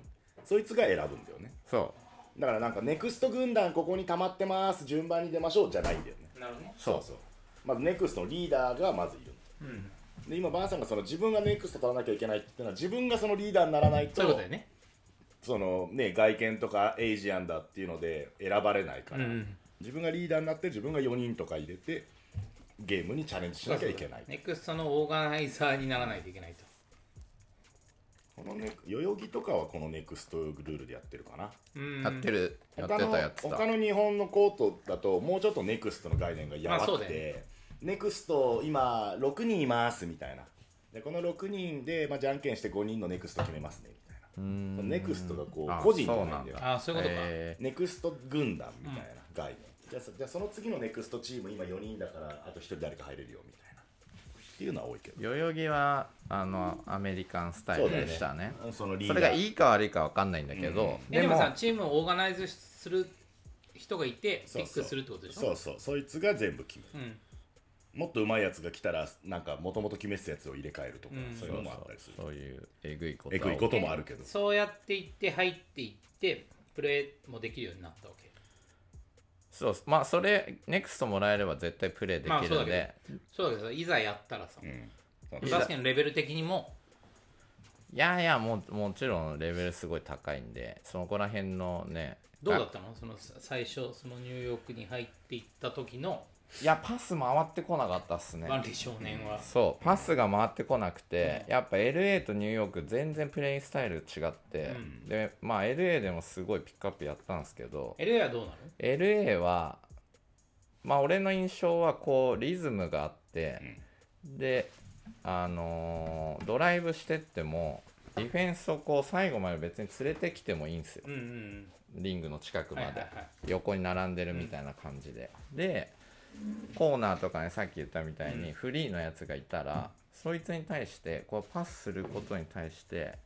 そいつが選ぶんだよね。そだからなんか next 軍団ここに溜まってます。順番に出ましょうじゃないんだよね。なるほどね。そうそうまず next のリーダーがまずいる。うん。で今バーさんがその自分が next 取らなきゃいけないって言ってのは自分がそのリーダーにならないとそういうことだよね。そのね外見とか Asian だっていうので選ばれないから、うん自分がリーダーになって自分が4人とか入れてゲームにチャレンジしなきゃいけない。 next のオーガナイザーにならないといけないと。このね代々木とかはこの next ルールでやってるかな。うん。うやってるやって他のたやつだ。他の日本のコートだともうちょっと next の概念がやばまあそうくて、だよね next 今6人いますみたいな。でこの6人で、まあ、じゃんけんして5人の next 決めますねみたいな。 next がこうあ個人じゃないんだよ。ああそういうことか、え next 軍団みたいな概念、じゃあそじゃあその次の next チーム今4人だからあと1人誰か入れるよみたいな。っていうのは多いけど。ー代々木はあの American style でしたね。そのリーそダー。れがいいか悪いか分かんないんだけど、でもえでもさチームをオーガナイズする人がいてそうそう。 pick するってことでしょ？そうそう。そいつが全部決める。うんもっと上手いやつが来たらなんかもともと決めてたやつを入れ替えるとか、うん。そういうのもあったりする。そういうえぐいことえぐいこともあるけど。そうやっていって入っていってプレーもできるようになったわけ。そう。まあそれネクストもらえれば絶対プレイできるんで、そうだけどいざやったらさ、うん。バスケのレベル的にもいやいやもうもちろんレベルすごい高いんでそこら辺のねどうだったの？そのさ最初そのニューヨークに入っていった時のいやパス回ってこなかったっすね。万里少年は、そう。パスが回ってこなくて、やっぱ LA とニューヨーク全然プレインスタイル違って、うん。でまあ LA でもすごいピックアップやったんですけど LA はどうなの？LA はまあ俺の印象はこうリズムがあって、であのードライブしてってもディフェンスをこう最後まで別に連れてきてもいいんですよ。うんうん。リングの近くまで、はいはいはい。横に並んでるみたいな感じで、でコーナーとかねさっき言ったみたいにフリーのやつがいたら、そいつに対してこうパスすることに対して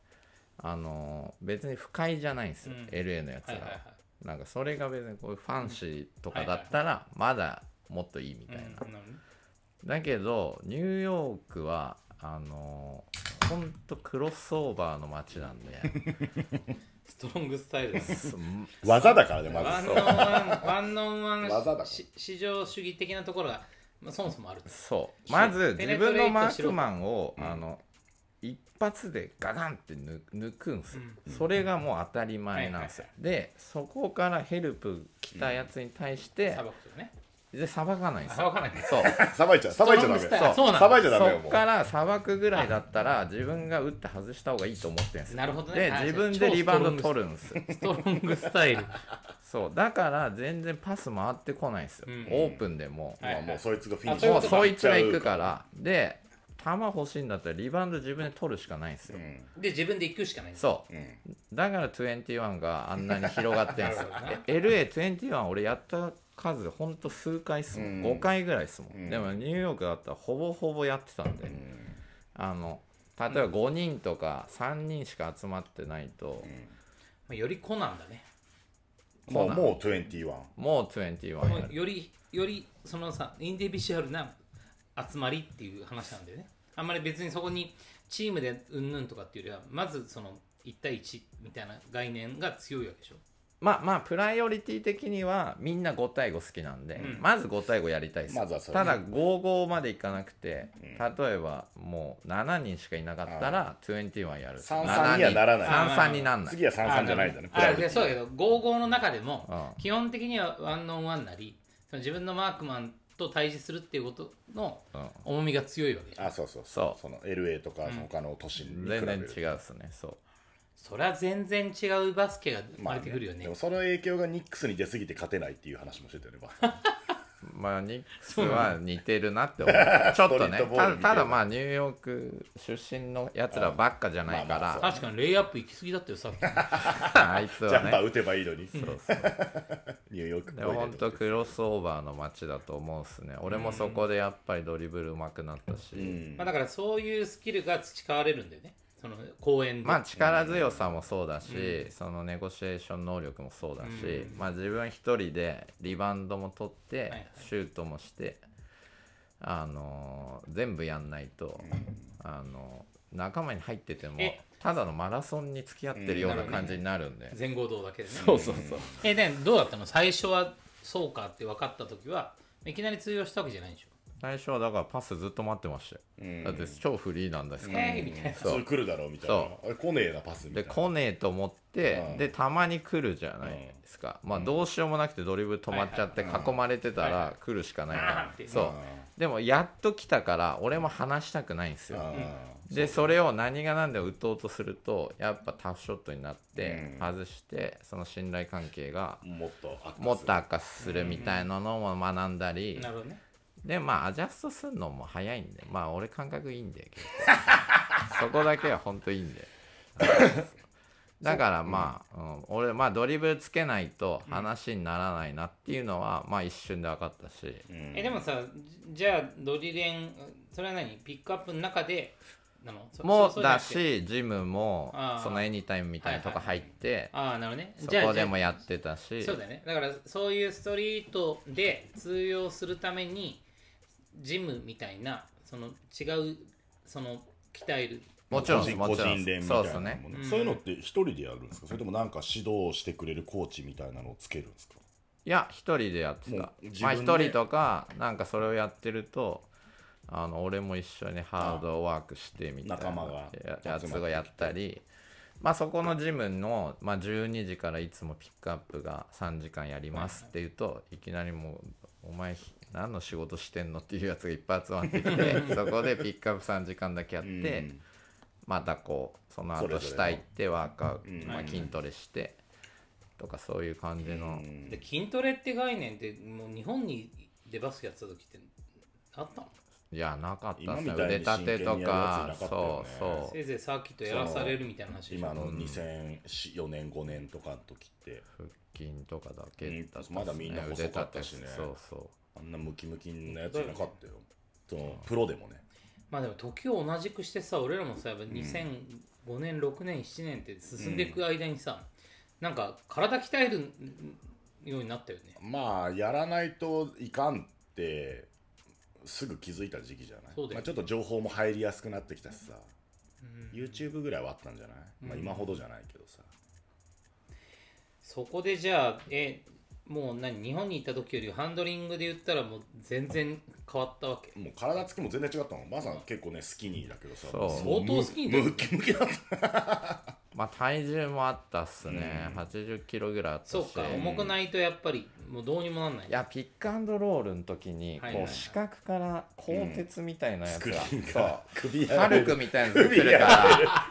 あのー別に不快じゃないんですよ、うん。LA のやつらは、はいはいはい。なんかそれが別にこういうファンシーとかだったらまだもっといいみたいな、うんだけどニューヨークはあのーほんとクロスオーバーの街なんで ストロングスタイルだね。そ技だからねまず。ワンオンワンワン技だ。からし市場主義的なところが、まあ、そもそもあるそう。まず自分のマークペネトレートしろと。マンを、あの一発でガガンって抜抜くんですよ、それがもう当たり前なんですよ、でそこからヘルプ来たやつに対して、砂漠とねでさばかないんですよ。あわかんない。そう。さばいちゃう。さばいちゃダメ。ストロングスタイルそうなんださばいちゃダメよそもうっから砂漠ぐらいだったら自分が打って外した方がいいと思ってるんですよ。なるほどね。あで自分でリバウンド取るんですよ。ストロングスタイル。そう。だから全然パス回ってこないんですよ、うん。オープンでも、はいまあもうそいつがフィニッシュ。もうそいつが行くから。で球欲しいんだったらリバウンド自分で取るしかないんですよ、うん。で自分で行くしかないんだ。そう。うん。だから21があんなに広がってんすよ。なるほどねえ LA21 俺やった数ほんと数回っすもん、うん。5回ぐらいっすもん、うん。でもニューヨークだったらほぼほぼやってたんで、あの例えば5人とか3人しか集まってないと、まあ、よりコナンだね。もうもう21もう21や。るもうよりよりそのさインディビジュアルな集まりっていう話なんだよね。あんまり別にそこにチームでうんぬんとかっていうよりはまずその1対1みたいな概念が強いわけでしょまあまあプライオリティ的にはみんな5対5好きなんで、うん。まず5対5やりたいです。よ、まずはそれね。ただ55までいかなくて、例えばもう7人しかいなかったら21やる33にはならない。33になんない。次は33じゃないんだねプあライオリティ。でそうだけど55の中でもうん。基本的にはワンオンワンなりその自分のマークマンと対峙するっていうことのうん。重みが強いわけ。じゃんあそうそう。そう。そその LA とか他の都市に比べ全る然違うっすね。そうそれは全然違うバスケが生まれてくるよね,、でもその影響がニックスに出過ぎて勝てないっていう話もしてたよねバスケまあ ニックスは似てるなって思う。ちょっとねたただまあニューヨーク出身のやつらばっかじゃないかまあまあら確かにレイアップ行き過ぎだったよさっき。あいつはね。ジャンパー打てばいいのに。そうそう。ニューヨークっぽいね。でも本当クロスオーバーの街だと思うっすね。俺もそこでやっぱりドリブル上手くなったし、うん。まあだからそういうスキルが培われるんだよねその公園で、まあ力強さもそうだし、そのネゴシエーション能力もそうだし、まあ自分一人でリバウンドも取って、はいはい。シュートもして、あのー全部やんないと、あのー仲間に入っててもえ。ただのマラソンに付き合ってるような感じになるんで、全合同だけでね。そうそうそう。えでどうだったの？最初はそうかって分かった時はいきなり通用したわけじゃないんでしょ？最初はだからパスずっと待ってましたよ、うん。だって超フリーなんですから、えーみたいな。普通来るだろうみたいな。あれ来ねえなパスみたいな。で来ねえと思って、うん。でたまに来るじゃないですか、まあどうしようもなくてドリブル止まっちゃって囲まれてたら来るしかないから。そう。でもやっと来たから俺も話したくないんですよ。あでそれを何が何でも打とうとするとやっぱタフショットになってうん。外してその信頼関係がーもっと悪化する。もっと悪化するみたいなのも学んだりなるほどねでまあアジャストするのも早いんでまあ俺感覚いいんで そこだけは本当いいんで。だからまあ、うん。俺まあドリブルつけないと話にならないなっていうのはまあ一瞬で分かったし、うん。えでもさじじゃあドリレンそれは何？ピックアップの中でなのそもそうだしジムもそのエニタイムみたいなとこ入ってああなるほどね。そじゃあこでもやってたし。そうだよね。だからそういうストリートで通用するためにジムみたいなその違うその鍛える。もちろん個人もちろん。個人練みたそいうなですね。のもねそういうのって一人でやるんですか？それともなんか指導してくれるコーチみたいなのをつけるんですか？いや一人でやってもたまあ一人とかなんかそれをやってるとあの俺も一緒にハードワークしてみたいな仲間がややつがやったりまあそこのジムの、まあ、12時からいつもピックアップが3時間やりますって言うといきなりもうお前何の仕事してんのっていうやつがいっぱい集まってきてそこでピックアップ3時間だけやって、うん。またこうその後下行ってワークアウト、うん。まあ、筋トレしてとかそういう感じの、うん。で筋トレって概念ってもう日本にでバスケやってた時ってあったの？いやなかったっ今す腕立てとか真剣にやるやついなかったそうそう。せいぜいサーキットやらされるみたいな話今の2004年5年とかの時って。腹筋とかだけだったっすまだみんな細かったしね。そうそあんなムキムキなやついなかったよ。そのプロでもね。まあでも時を同じくしてさ俺らもさやっぱ2005年6年7年って進んでいく間にさ、なんか体鍛えるようになったよね。まあやらないといかんってすぐ気づいた時期じゃない？そうだよまあ、ちょっと情報も入りやすくなってきたしさ、YouTube ぐらいはあったんじゃない、まあ、今ほどじゃないけどさ、そこでじゃあえもう何日本に行った時よりハンドリングで言ったらもう全然変わったわけ。もう体つきも全然違ったもんまさん結構ねスキニーだけどさ。そう。も相当スキニーだよムキムキだった。う まあ体重もあったっすね、80キロぐらいあったし。そうか重くないとやっぱりもうどうにもなんない。いやピックアンドロールの時にこう四角から鋼鉄みたいなやつが、スクリーンそう。が首ハルクみたいなの作るから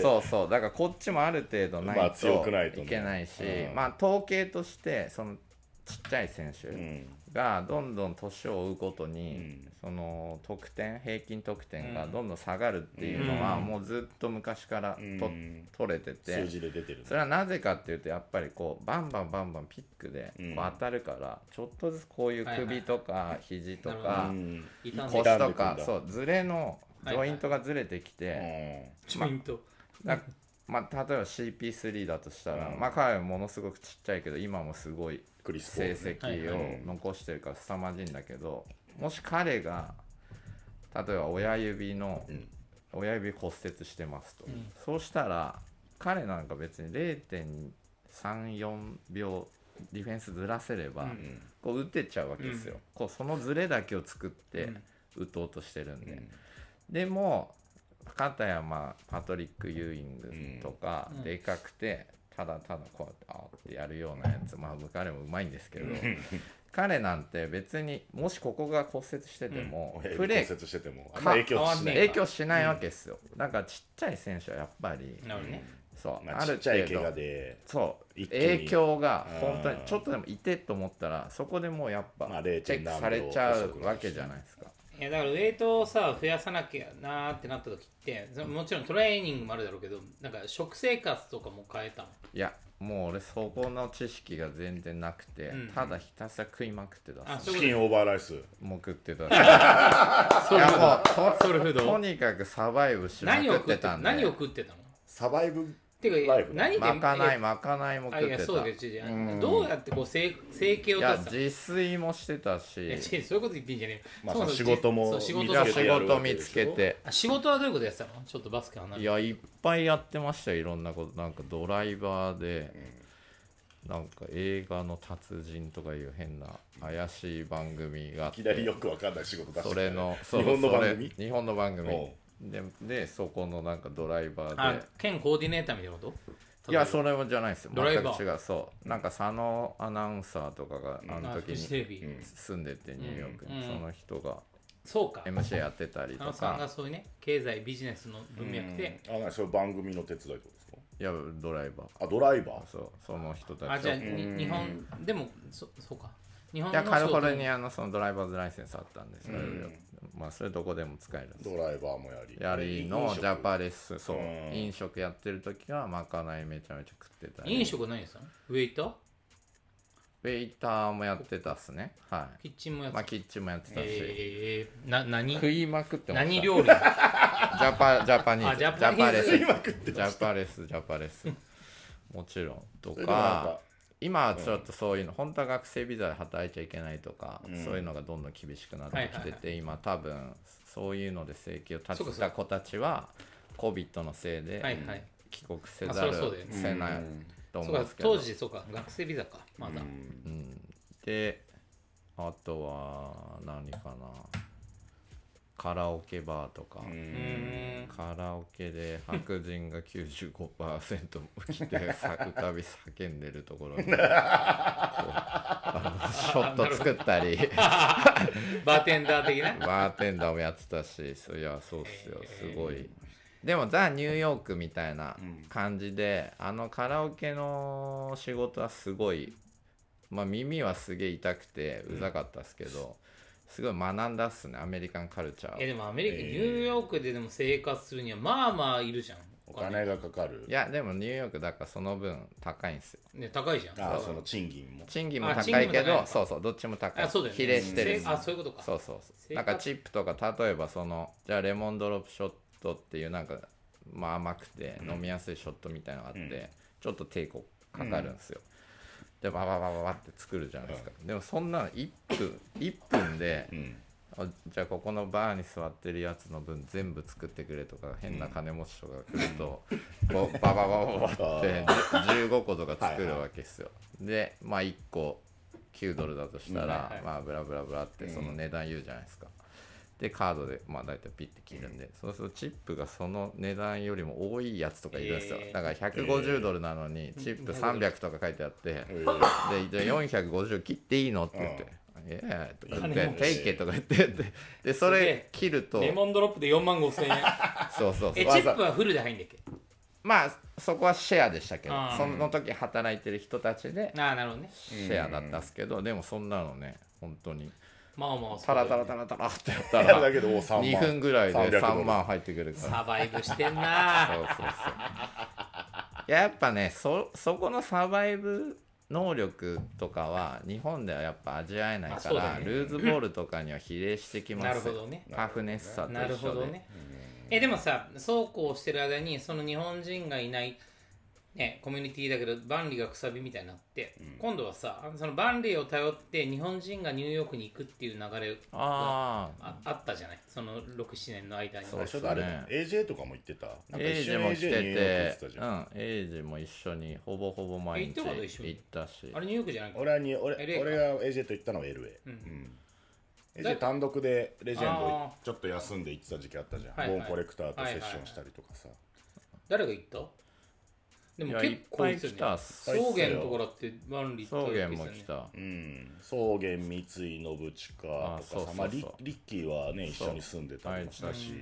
そうそう。だからこっちもある程度ないまあ強くないとね。といけないし、うん。まあ統計としてそのちっちゃい選手うん。がどんどん年を追うごとに、うん。その得点平均得点がどんどん下がるっていうのは、もうずっと昔からと、うん。取れてて数字で出てるそれはなぜかっていうとやっぱりこうバンバンバンバンピックでうん。こう当たるから、ちょっとずつこういう首とか肘となるかうん。傷んで腰とかそうズレのジョイントがずれてきて、ジョイント。だまあ、例えば CP3 だとしたら、うん。まあ彼はものすごくちっちゃいけど今もすごい成績を残してるから凄まじいんだけどもし彼が例えば親指の、うん。親指骨折してますと、そうしたら彼なんか別に0.34秒ディフェンスずらせれば、うんこう打てちゃうわけですよ、こうそのズレだけを作って打とうとしてるんで、でも片やまあパトリック・ユーイングとかうん。でかくて、ただただこうやってあーってやるようなやつまあ彼もうまいんですけど彼なんて別にもしここが骨折してても、骨プレー折してても影響しない。影響しないわけですよ、だからちっちゃい選手はやっぱりね。そう、まあ、ある程度そう影響がうん。本当にちょっとでもいてと思ったらそこでもうやっぱまあチェックされちゃうわけじゃないですかいやだからウェイトをさ増やさなきゃなーってなった時ってそのもちろんトレーニングもあるだろうけどなんか食生活とかも変えたの？いやもう俺そこの知識が全然なくて、うんただひたすら食いまくってたあチキンオーバーライス。もう食ってたし いやもうとソウルフード。とにかくサバイブしまくっ何を食っててたんで何を食ってたの？サバイブてかライフ何でまかないえまかないも食ってた。そうだけど違う違ううん。どうやってこう生生計をいや立てたの？自炊もしてたし。いや違うそういうこと言ってんじゃねえよ。まあ仕事も仕事仕事見つけて。あ仕事はどういうことやってたの？ちょっとバスケ離れていやいっぱいやってましたよ。いろんなこと。なんかドライバーで、なんか映画の達人とかいう変な怪しい番組があって。いきなりよくわかんない仕事出してそれの日本の番組？日本の番組ででそこのなんかドライバあーで。県コーディネーターみたいなこと？いやそれもじゃないですよ。ドライバー。全く違う。そう。なんか佐野アナウンサーとかがあのあ時に住んでてニューヨークに、うん。その人がそうか。MC やってたりと佐野さんがかそういうね経済ビジネスの文脈で、あなそういう番組の手伝いってことですか？いやドライバー。あドライバー。そう。その人たちあじゃあ日本でもそそうか。日本のやカリフォルニアのそのドライバーズライセンスあったんですそれをまあそれどこでも使えるんです。ドライバーもやり。やりのジャパレスそう。うん。飲食やってる時はまかないめちゃめちゃ食ってたり。飲食何ですか？ウェイター？ウェイターもやってたっすね。はキッチンもやってた、いまあキッチンもやってたし、えー、な何？食いまくってました。何料理？ジャパジャパニーあズジャパニーズ。レス。食いまくってジャパレスジャパレス。もちろん。とそれでもなんかか今はちょっとそういうの、本当は学生ビザで働いちゃいけないとか、そういうのがどんどん厳しくなってきてて、今多分そういうので生計を立てた子たちは COVID のせいではいはい。帰国せあざるせないと思うんですけど。当時そうか。学生ビザか。まだ、であとは何かなカラオケバーとか、カラオケで白人が95%来てさ歌び叫んでるところに ショット作ったり。バーテンダー的な？バーテンダーもやってたしいやそうっすよ。すごい。でもザ・ニューヨークみたいな感じで、あのカラオケの仕事はすごいまあ耳はすげえ痛くてうざかったっすけど、すごい学んだっすねアメリカンカルチャー。をえでもアメリカ、ニューヨークででも生活するにはまあまあいるじゃん。お金がかかる。いやでもニューヨークだからその分高いんですよ。ね高いじゃん。あその賃金も。賃金もあ高いけど賃金も高いのか。そうそうどっちも高い。あそうだよね。比例してるせあそういうことか。そうそうそう。なんかチップとか例えばそのじゃあレモンドロップショットっていうなんかまあ甘くて飲みやすいショットみたいなのがあって、ちょっと抵抗かかるんですよ、でバババババって作るじゃないですか、でもそんなの1分1分で、じゃあここのバーに座ってるやつの分全部作ってくれとか変な金持ちとかが来ると、こうバババババって15個とか作るわけですよ、でまあ1個9ドルだとしたら、まあブラブラブラってその値段言うじゃないですか、でカードでまあ大体ピッて切るんで、そうするとチップがその値段よりも多いやつとかいるんですよ、えー。だから150ドルなのにチップ300とか書いてあって、えー。でじゃあ450切っていいのって言って「ええ」とか言って「金持ち。テイケ」とか言ってででそれ切ると。レモンドロップで4万5千円そうそうそう。えチップはフルで入んだっけ？まあそこはシェアでしたけどその時働いてる人たちでああなるほどね。シェアだったんですけどでもそんなのね本当にまあまあタラタラタラタラって。やったら。だけどもう3万2分ぐらいで300ドル3万入ってくるから。サバイブしてんな。そうそうそう。いややっぱねそそこのサバイブ能力とかは日本ではやっぱ味わえないあから、ね。ルーズボールとかには比例してきますなるほどね。タフネスさとなる一緒で、ほどね。えでもさそうこうしてる間にその日本人がいないね、コミュニティだけど万里がくさびみたいになって、今度はさその万里を頼って日本人がニューヨークに行くっていう流れがああああったじゃない？その67年の間に。そう最初誰だ AJ とかも行ってた？なんかエイ一緒にジも来て AJ てってたじゃん。うんエイジも一緒にほぼほぼ毎日え行ったしあれニューヨークじゃないか俺はに俺俺が AJ と行ったのは LA、うん、AJ 単独でレジェンドあちょっと休んで行ってた時期あったじゃん、ボーンコレクターとセッションしたりとかさ、誰が行った？でもいやいっ結構ぱい来たっす草原のところって万里草原も来た。うん。草原三井信近あとかさまあリリッキーはね一緒に住んでたりもしたし。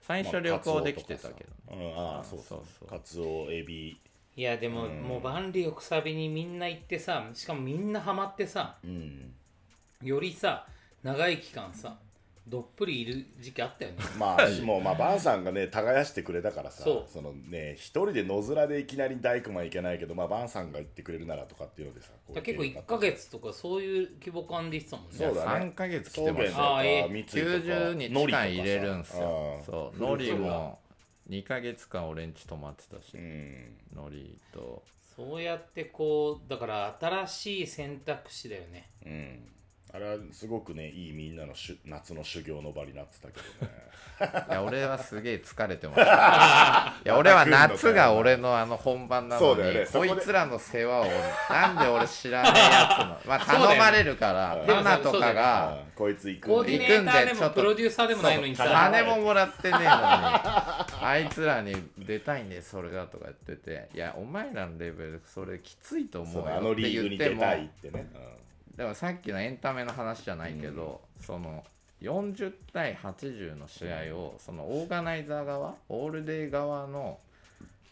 最初旅行で来てたけどね。うん、ああそう。そうそう。カツオエビ。いやでも、もう万里をくさびにみんな行ってさしかもみんなハマってさうん。よりさ長い期間さどっぷりいる時期あったよね。まあしもまあバンさんがね耕してくれたからさそう。のね一人で野面でいきなり大工マン行けないけどまあバンさんが行ってくれるならとかっていうのでさ結構1ヶ月とかそういう規模感で言ってたもんね。そうだね。3ヶ月来草てました原とかあええ三井とか。90日間入れるんすよ。そう。うんノリも2ヶ月間俺んち泊まってたしうんノリと。そうやってこうだから新しい選択肢だよね。うんあれはすごくねいいみんなのしゅ夏の修行の場になってたけどね。いや俺はすげえ疲れてました。いや俺は夏が俺のあの本番なのに、ね。そこでこいつらの世話をなんで俺知らねえやつの まあ頼まれるからそうだよね。パナとかあがこいつ行くんで。行くんでちょっともプロデューサーでもないのに金ももらってねえのにあいつらに出たいんでそれがとか言ってていやお前らのレベルそれきついと思そううよあのリーグに出たいってねでもさっきのエンタメの話じゃないけど、その40対80の試合をそのオーガナイザー側オールデイ側の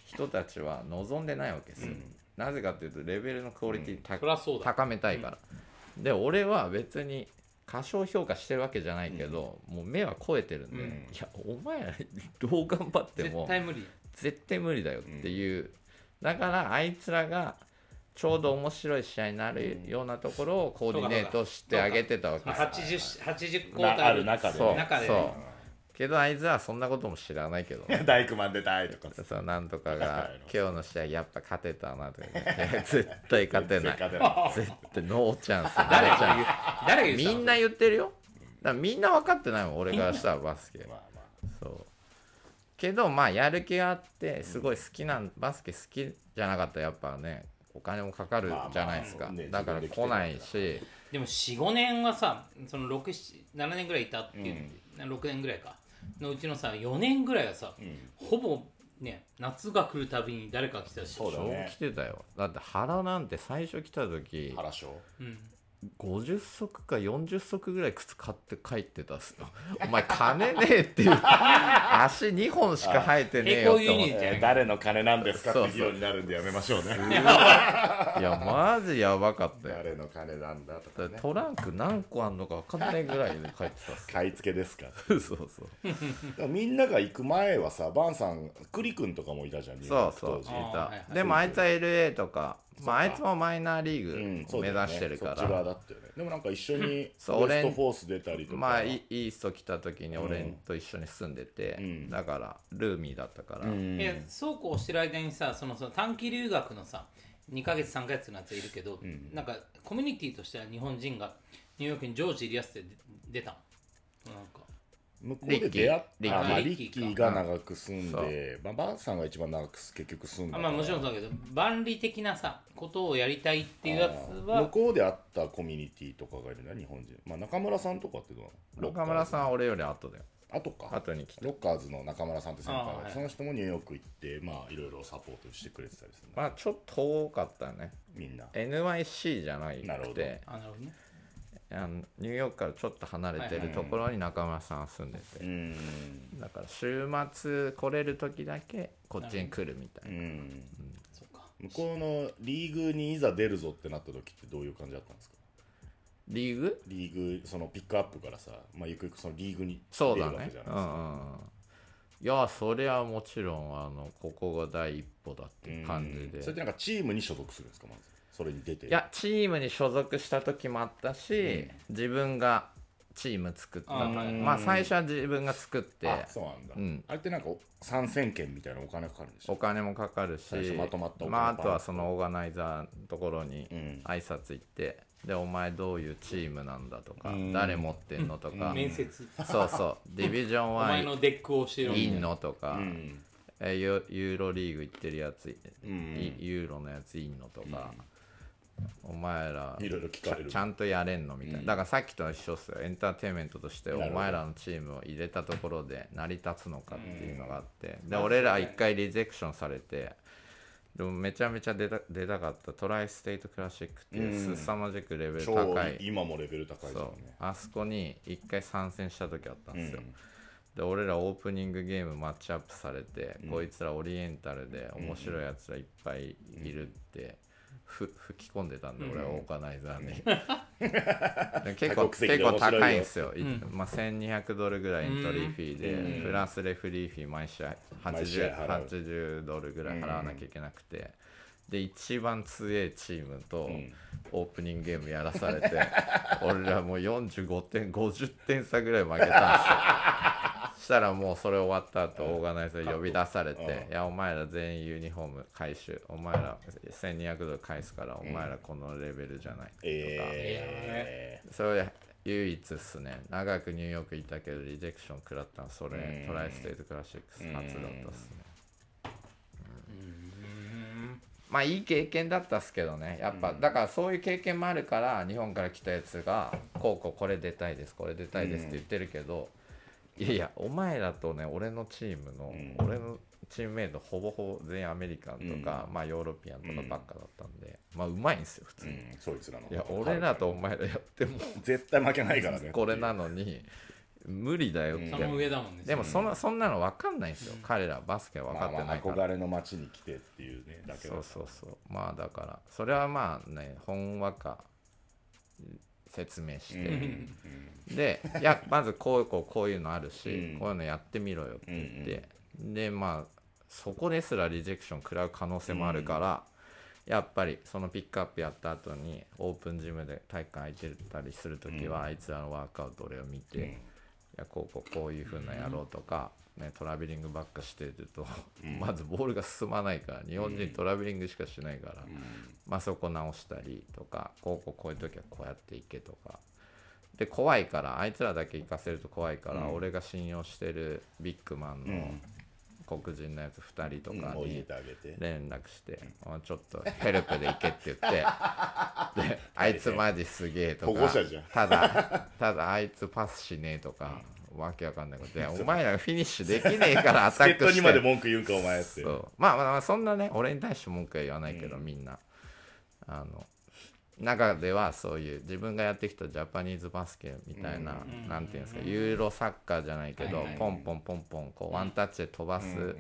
人たちは望んでないわけですよ、なぜかというとレベルのクオリティうだ。高めたいから、で俺は別に過小評価してるわけじゃないけど、もう目は超えてるんで、うん。いやお前らどう頑張って絶も対無理。絶対無理だよっていう、だからあいつらがちょうど面白い試合になるようなところをコーディネートしてあげてたわけまあです80 80コなーターある中で。そ中でそう。ねけどあいつはそんなことも知らないけど 大工マン出たいとか。そうなんとかがはい今日の試合やっぱ勝てたなとか 言って絶対勝てない。絶対ノーチャンス。ノ誰が言う誰がみんな言ってるよ。だみんな分かってないもん俺からしたらバスケ。まあまそう。けどまあやる気があってすごい好きなバスケ好きじゃなかったらやっぱねお金もかかるじゃないですか、まあまあねだから。来ないし。でも45年はさその67年ぐらいいたっていう、6年ぐらいか。のうちのさ4年ぐらいはさ、ほぼね夏が来るたびに誰か来てたし超そうだね。来てたよ。だって原なんて最初来た時あ原賞うん、50足か40足ぐらい靴買って帰ってたっすよ。お前金ねえっていう。足2本しか生えてねえよって思って。誰の金なんですかってそうそういう。ようになるんでやめましょうね。い。やマジやばかったよ。誰の金なんだとかね。トランク何個あんのか分かんないぐらいで帰ってたっす買い付けですか。そうそう。みんなが行く前はさバンさん栗君とかもいたじゃんそうそういたでもあいつは LA とかまああいつもマイナーリうんーグを目指してるから。だったよね。でもなんか一緒にウエストフォース出たりとか。まあイイースト来た時に俺と一緒に住んでて、うん。だからルーミーだったから、うん。いやそうこうしてる間にさそのその短期留学のさ2ヶ月3ヶ月のやついるけど、なんかコミュニティとしては日本人がニューヨークにジョージ・リアスで出たの。なんか向こうで出会っリッキー。たまあリッキー。リッキーが長く住んで、まあ、バンさんが一番長く結局住んだ。からあまあもちろんそうだけど万里的なさことをやりたいっていうやつ向はこうで会ったコミュニティとかがいるね日本人、まあ、中村さんとかってどうなの？中村さんは俺より後だよ。後か。後に来た。ロッカーズの中村さんって先輩あーはい。その人もニューヨーク行ってまあいろいろサポートしてくれてたりする。ねまあちょっと遠かったね。みんな。NYC じゃないなるほど。くてあなるほどねあのニューヨークからちょっと離れてるところに中村さんは住んでて、うん。だから週末来れる時だけこっちに来るみたいうな、ん。そっか。向こうのリーグにいざ出るぞってなった時ってどういう感じだったんですか？リーグ？リーグそのピックアップからさ、まあ、ゆくゆくそのリーグにそうだ出るわけねうじゃなんいですか、うんいやそれはもちろんあのここが第一歩だっていう感じで。それってなんかチームに所属するんですかまず？それに出て。いやチームに所属した時もあったし、自分がチーム作ったまあ最初は自分が作って。あそうなんだ、うん。あれってなんか参戦権みたいなお金かかるんでしょ？お金もかかるし最初まとまったお金まあ、あとはそのオーガナイザーのところにうん。挨拶行ってでお前どういうチームなんだとかうん。誰持ってんのとか。面接。そうそう。ディビジョンお前1のデックを教えろいいのとか、うん。えユユーロリーグ行ってるやつ、うん。いユーロのやついいのとか、お前らいろいろ聞かれる。ちゃんとやれんの？みたいな、うん。だからさっきと一緒っすよ。エンターテインメントとしてお前らのチームを入れたところで成り立つのかっていうのがあって、で俺ら一回リゼクションされてでもめちゃめちゃ出た出たかったトライステートクラシックっていううん。凄まじくレベル超高い。今もレベル高いじゃんそう。ねあそこに一回参戦した時あったんですよ、うん。で俺らオープニングゲームマッチアップされて、こいつらオリエンタルで面白いやつらいっぱいいるって、ふ吹き込んでたんで、俺はオーガナイザーに。で結構結構高いんですよ、いまあ、1200ドルぐらいエントリーフィーで、うん。プラスレフリーフィー毎試合毎試合 80, 払う。80ドルぐらい払わなきゃいけなくて、で一番強いチームとん。オープニングゲームやらされて、俺らもう45点50点差ぐらい負けたんですよしたらもうそれ終わった後オーガナイザー呼び出されてうん「いやお前ら全員ユニフォーム回収。お前ら1200ドル返すからお前らこのレベルじゃない」とか、えそれ唯一っすね。長くニューヨークいたけど rejection 食らったのそれうん。トライステートクラシックス初だったっすねまあいい経験だったっすけどね。やっぱ、だからそういう経験もあるから日本から来たやつが「こうこうこれ出たいですこれ出たいです」って言ってるけど、いやいやお前らとね俺のチームの、ん。俺のチームメイトほぼほぼ全員アメリカンとか、まあヨーロピアンとかばっかだったんで、まあうまいんですよ普通に、そいつらの。いや俺らとお前らやっても絶対負けないからね。これなのに無理だよって、でもそんなそんなの分かんないんですよ、彼らバスケ分かってないから、憧れの街に来てっていうねだけだそうそうそう。まあだからそれはまあねほんわか説明して、でいやまずこうこうこういうのあるし、うん。こういうのやってみろよって言って、でまあそこですらリジェクション食らう可能性もあるから、やっぱりそのピックアップやった後にオープンジムで体育館空いてたりする時は、あいつらのワークアウト俺を見て、いやこうこうこういう風なやろうとか、ね、トラベリングばっかしてると、まずボールが進まないから日本人トラベリングしかしないから、まあ、そこ直したりとかこうこうこういう時はこうやっていけとか。で怖いからあいつらだけ行かせると怖いから、俺が信用してるビッグマンの黒人のやつ2人とかに連絡して、あちょっとヘルプで行けって言って。であいつマジすげえと保かただただあいつパスしねえとか、わけわかんないこと。でお前らフィニッシュできねえから アタックして。にまで文句言うんかお前って。そう。まあまあまあそんなね俺に対して文句は言わないけど、みんな。あの中ではそういう自分がやってきたジャパニーズバスケみたいな、なんていうんですかユーロサッカーじゃないけど、ポンポンポンポンこうワンタッチで飛ばす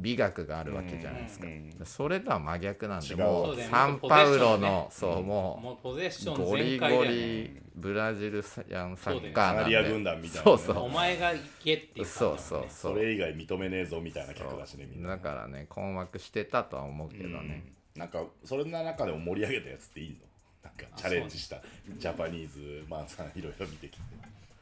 美学があるわけじゃないですか、それとは真逆なんでもそうサンパウロの、ポそうももうポゼッシうョンゴリゴリブラジルサッカーなんで。カナリア軍団みたいなね。そうそう。お前が行けっていうそうそうそうそれ以外認めねえぞみたいな客だしねみんな。だからね困惑してたとは思うけどね、なんかそれの中でも盛り上げたやつっていいの？なんかチャレンジしたジャパニーズマンさんいろいろ見てきて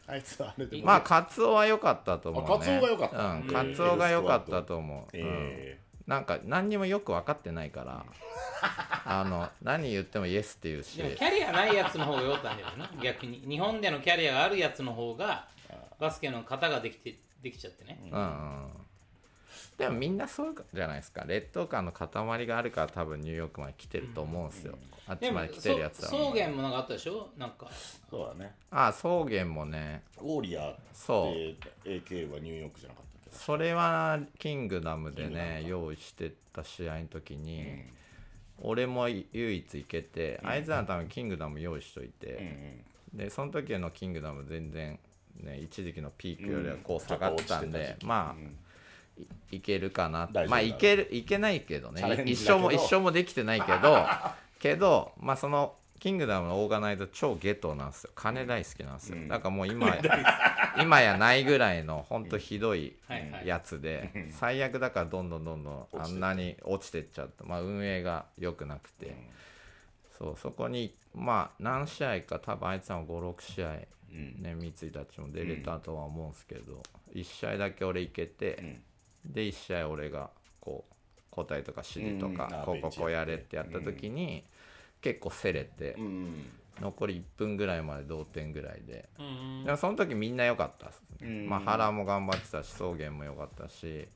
あいつはあれでも。まあカツオは良かったと思う、ね、あカツオが良かった。うんカツオが良かったと思う、えうん。なんか何にもよく分かってないから。あの何言ってもイエスって言うし。でもキャリアないやつの方が良かったんじゃな逆に。日本でのキャリアがあるやつの方がバスケの型ができてできちゃってね、うん。うんでもみんなそうじゃないですか。劣等感の塊があるから多分ニューヨークまで来てると思うんですよ、あっちでもまで来てるやつそは草原もなんかあったでしょ？なんか。そうだね。ああ草原もね。ウォーリアーそう AK はニューヨークじゃなかったっけそれはキングダムでキングダムか。ね用意してた試合の時に、俺も唯一行けて、あいつらのためにキングダム用意しといて、でその時のキングダム全然ね一時期のピークよりはこう下がってたんで、まあ、いいけるかな大丈夫まあいけるいけないけどチャレねンジだけど。一生も一生もできてないけどけどまあそのキングダムのオーガナイズ超ゲットなんですよ。金大好きなんですよ、だからもう今今やないぐらいの本当ひどいはいはい。やつで、最悪だからどんどんどんどんあんなに落ちてっちゃった、まあ、運営が良くなくて、そうそこにまあ何試合か多分あいつらも56試合、ね、三井たちも出れたとは思うんですけど、1試合だけ俺行けて、で1試合俺がこう交代とか指示とか、うん。あこうこうこうやれってやった時に、結構競れて、うん残り1分ぐらいまで同点ぐらいで。うんでもその時みんな良かったです、ね。うん。まあ原も頑張ってたし草原も良かったし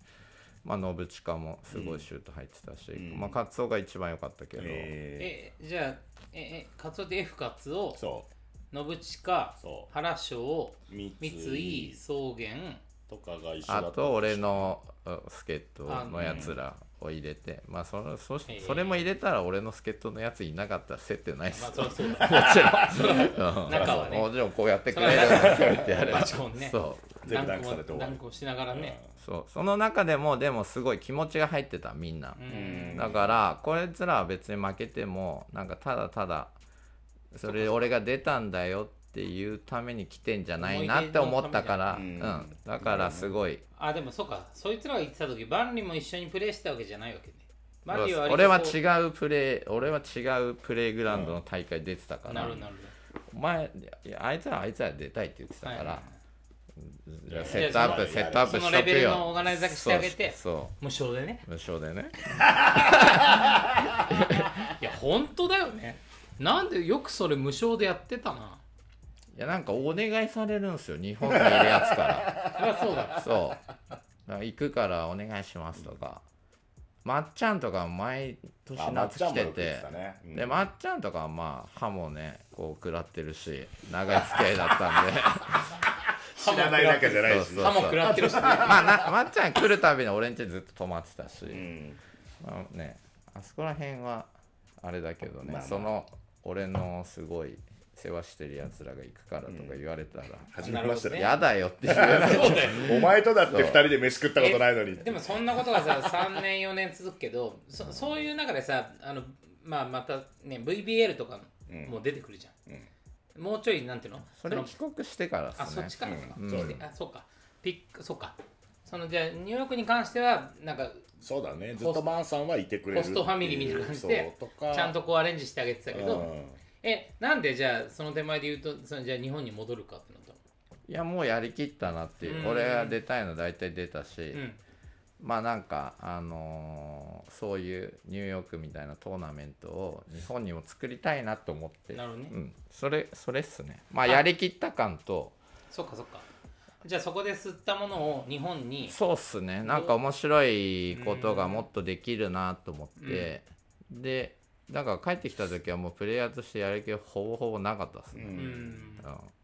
まあ信近もすごいシュート入ってたし、まあカツオが一番良かったけど、ええじゃあええカツオって F カツオ信近そう。原翔う三三井草原。とかが一緒だったあと俺のう助っ人のやつらを入れてまあそれそそれも入れたら俺の助っ人のやついなかったら接点ないっすまあそりゃそう。だうん。中はね。もちろんこうやってくれるような距離でやればねそう全部ダンクされて終わるしながらね。そう。その中でもでもすごい気持ちが入ってたみんな、うん。だからこいつらは別に負けてもなんかただただそれ俺が出たんだよっていうために来てんじゃないなって思ったから、う思い出のためん、だからすごい。あでもそうかそいつらが言ってた時バンリも一緒にプレーしたわけじゃないわけね。バンリは割と俺は違うプレー俺は違うプレイグラウンドの大会出てたから、なるほどなるお前いやあいつらあいつら出たいって言ってたから、はいはいじゃあセットアップセットアップしとくよそのレベルのオーガナイザーしてあげて。そうそう。無償でね。無償でね。いや本当だよね。なんでよくそれ無償でやってたないやなんかお願いされるんですよ日本にいるやつから。そりゃそうだそう。だから行くからお願いしますとか。まっちゃんとか毎年夏来てて。ね。うん。でまっちゃんとかはまあ歯もねこう食らってるし長い付き合いだったんで。知らないだけじゃないし。歯も食らってるしね。まあなまっちゃん来るたびに俺ん家ずっと泊まってたし、うん。まあねあそこら辺はあれだけどね、まあまあ。その俺のすごい世話してるやつらが行くからとか言われたら、初めましてだやだよって言わないそうだよお前とだって二人で飯食ったことないのに。でもそんなことがさ3年4年続くけどそそういう中でさあの、まあ、またね VBL とかも出てくるじゃん、もうちょいなんていうの？それの帰国してからですね。あそっちからかな、うん。そうであそうか。ピックそうか。そのじゃあニューヨークに関してはなんかそうだね。ずっとマンさんはいてくれるホストファミリーみたいな感じでちゃんとこうアレンジしてあげてたけど、うんえなんでじゃあその手前で言うとそのじゃあ日本に戻るかってなったの？いやもうやりきったなっていう、うん。俺が出たいの大体出たし、うん。まあなんかあのーそういうニューヨークみたいなトーナメントを日本にも作りたいなと思って。なるほどね。うん、それそれっすね。まああやりきった感と。そっかそっかじゃあそこで吸ったものを日本に。そうっすね。なんか面白いことがもっとできるなと思って、でだから帰ってきた時はもうプレイヤーとしてやる気はほぼほぼなかったっすね、うん。うん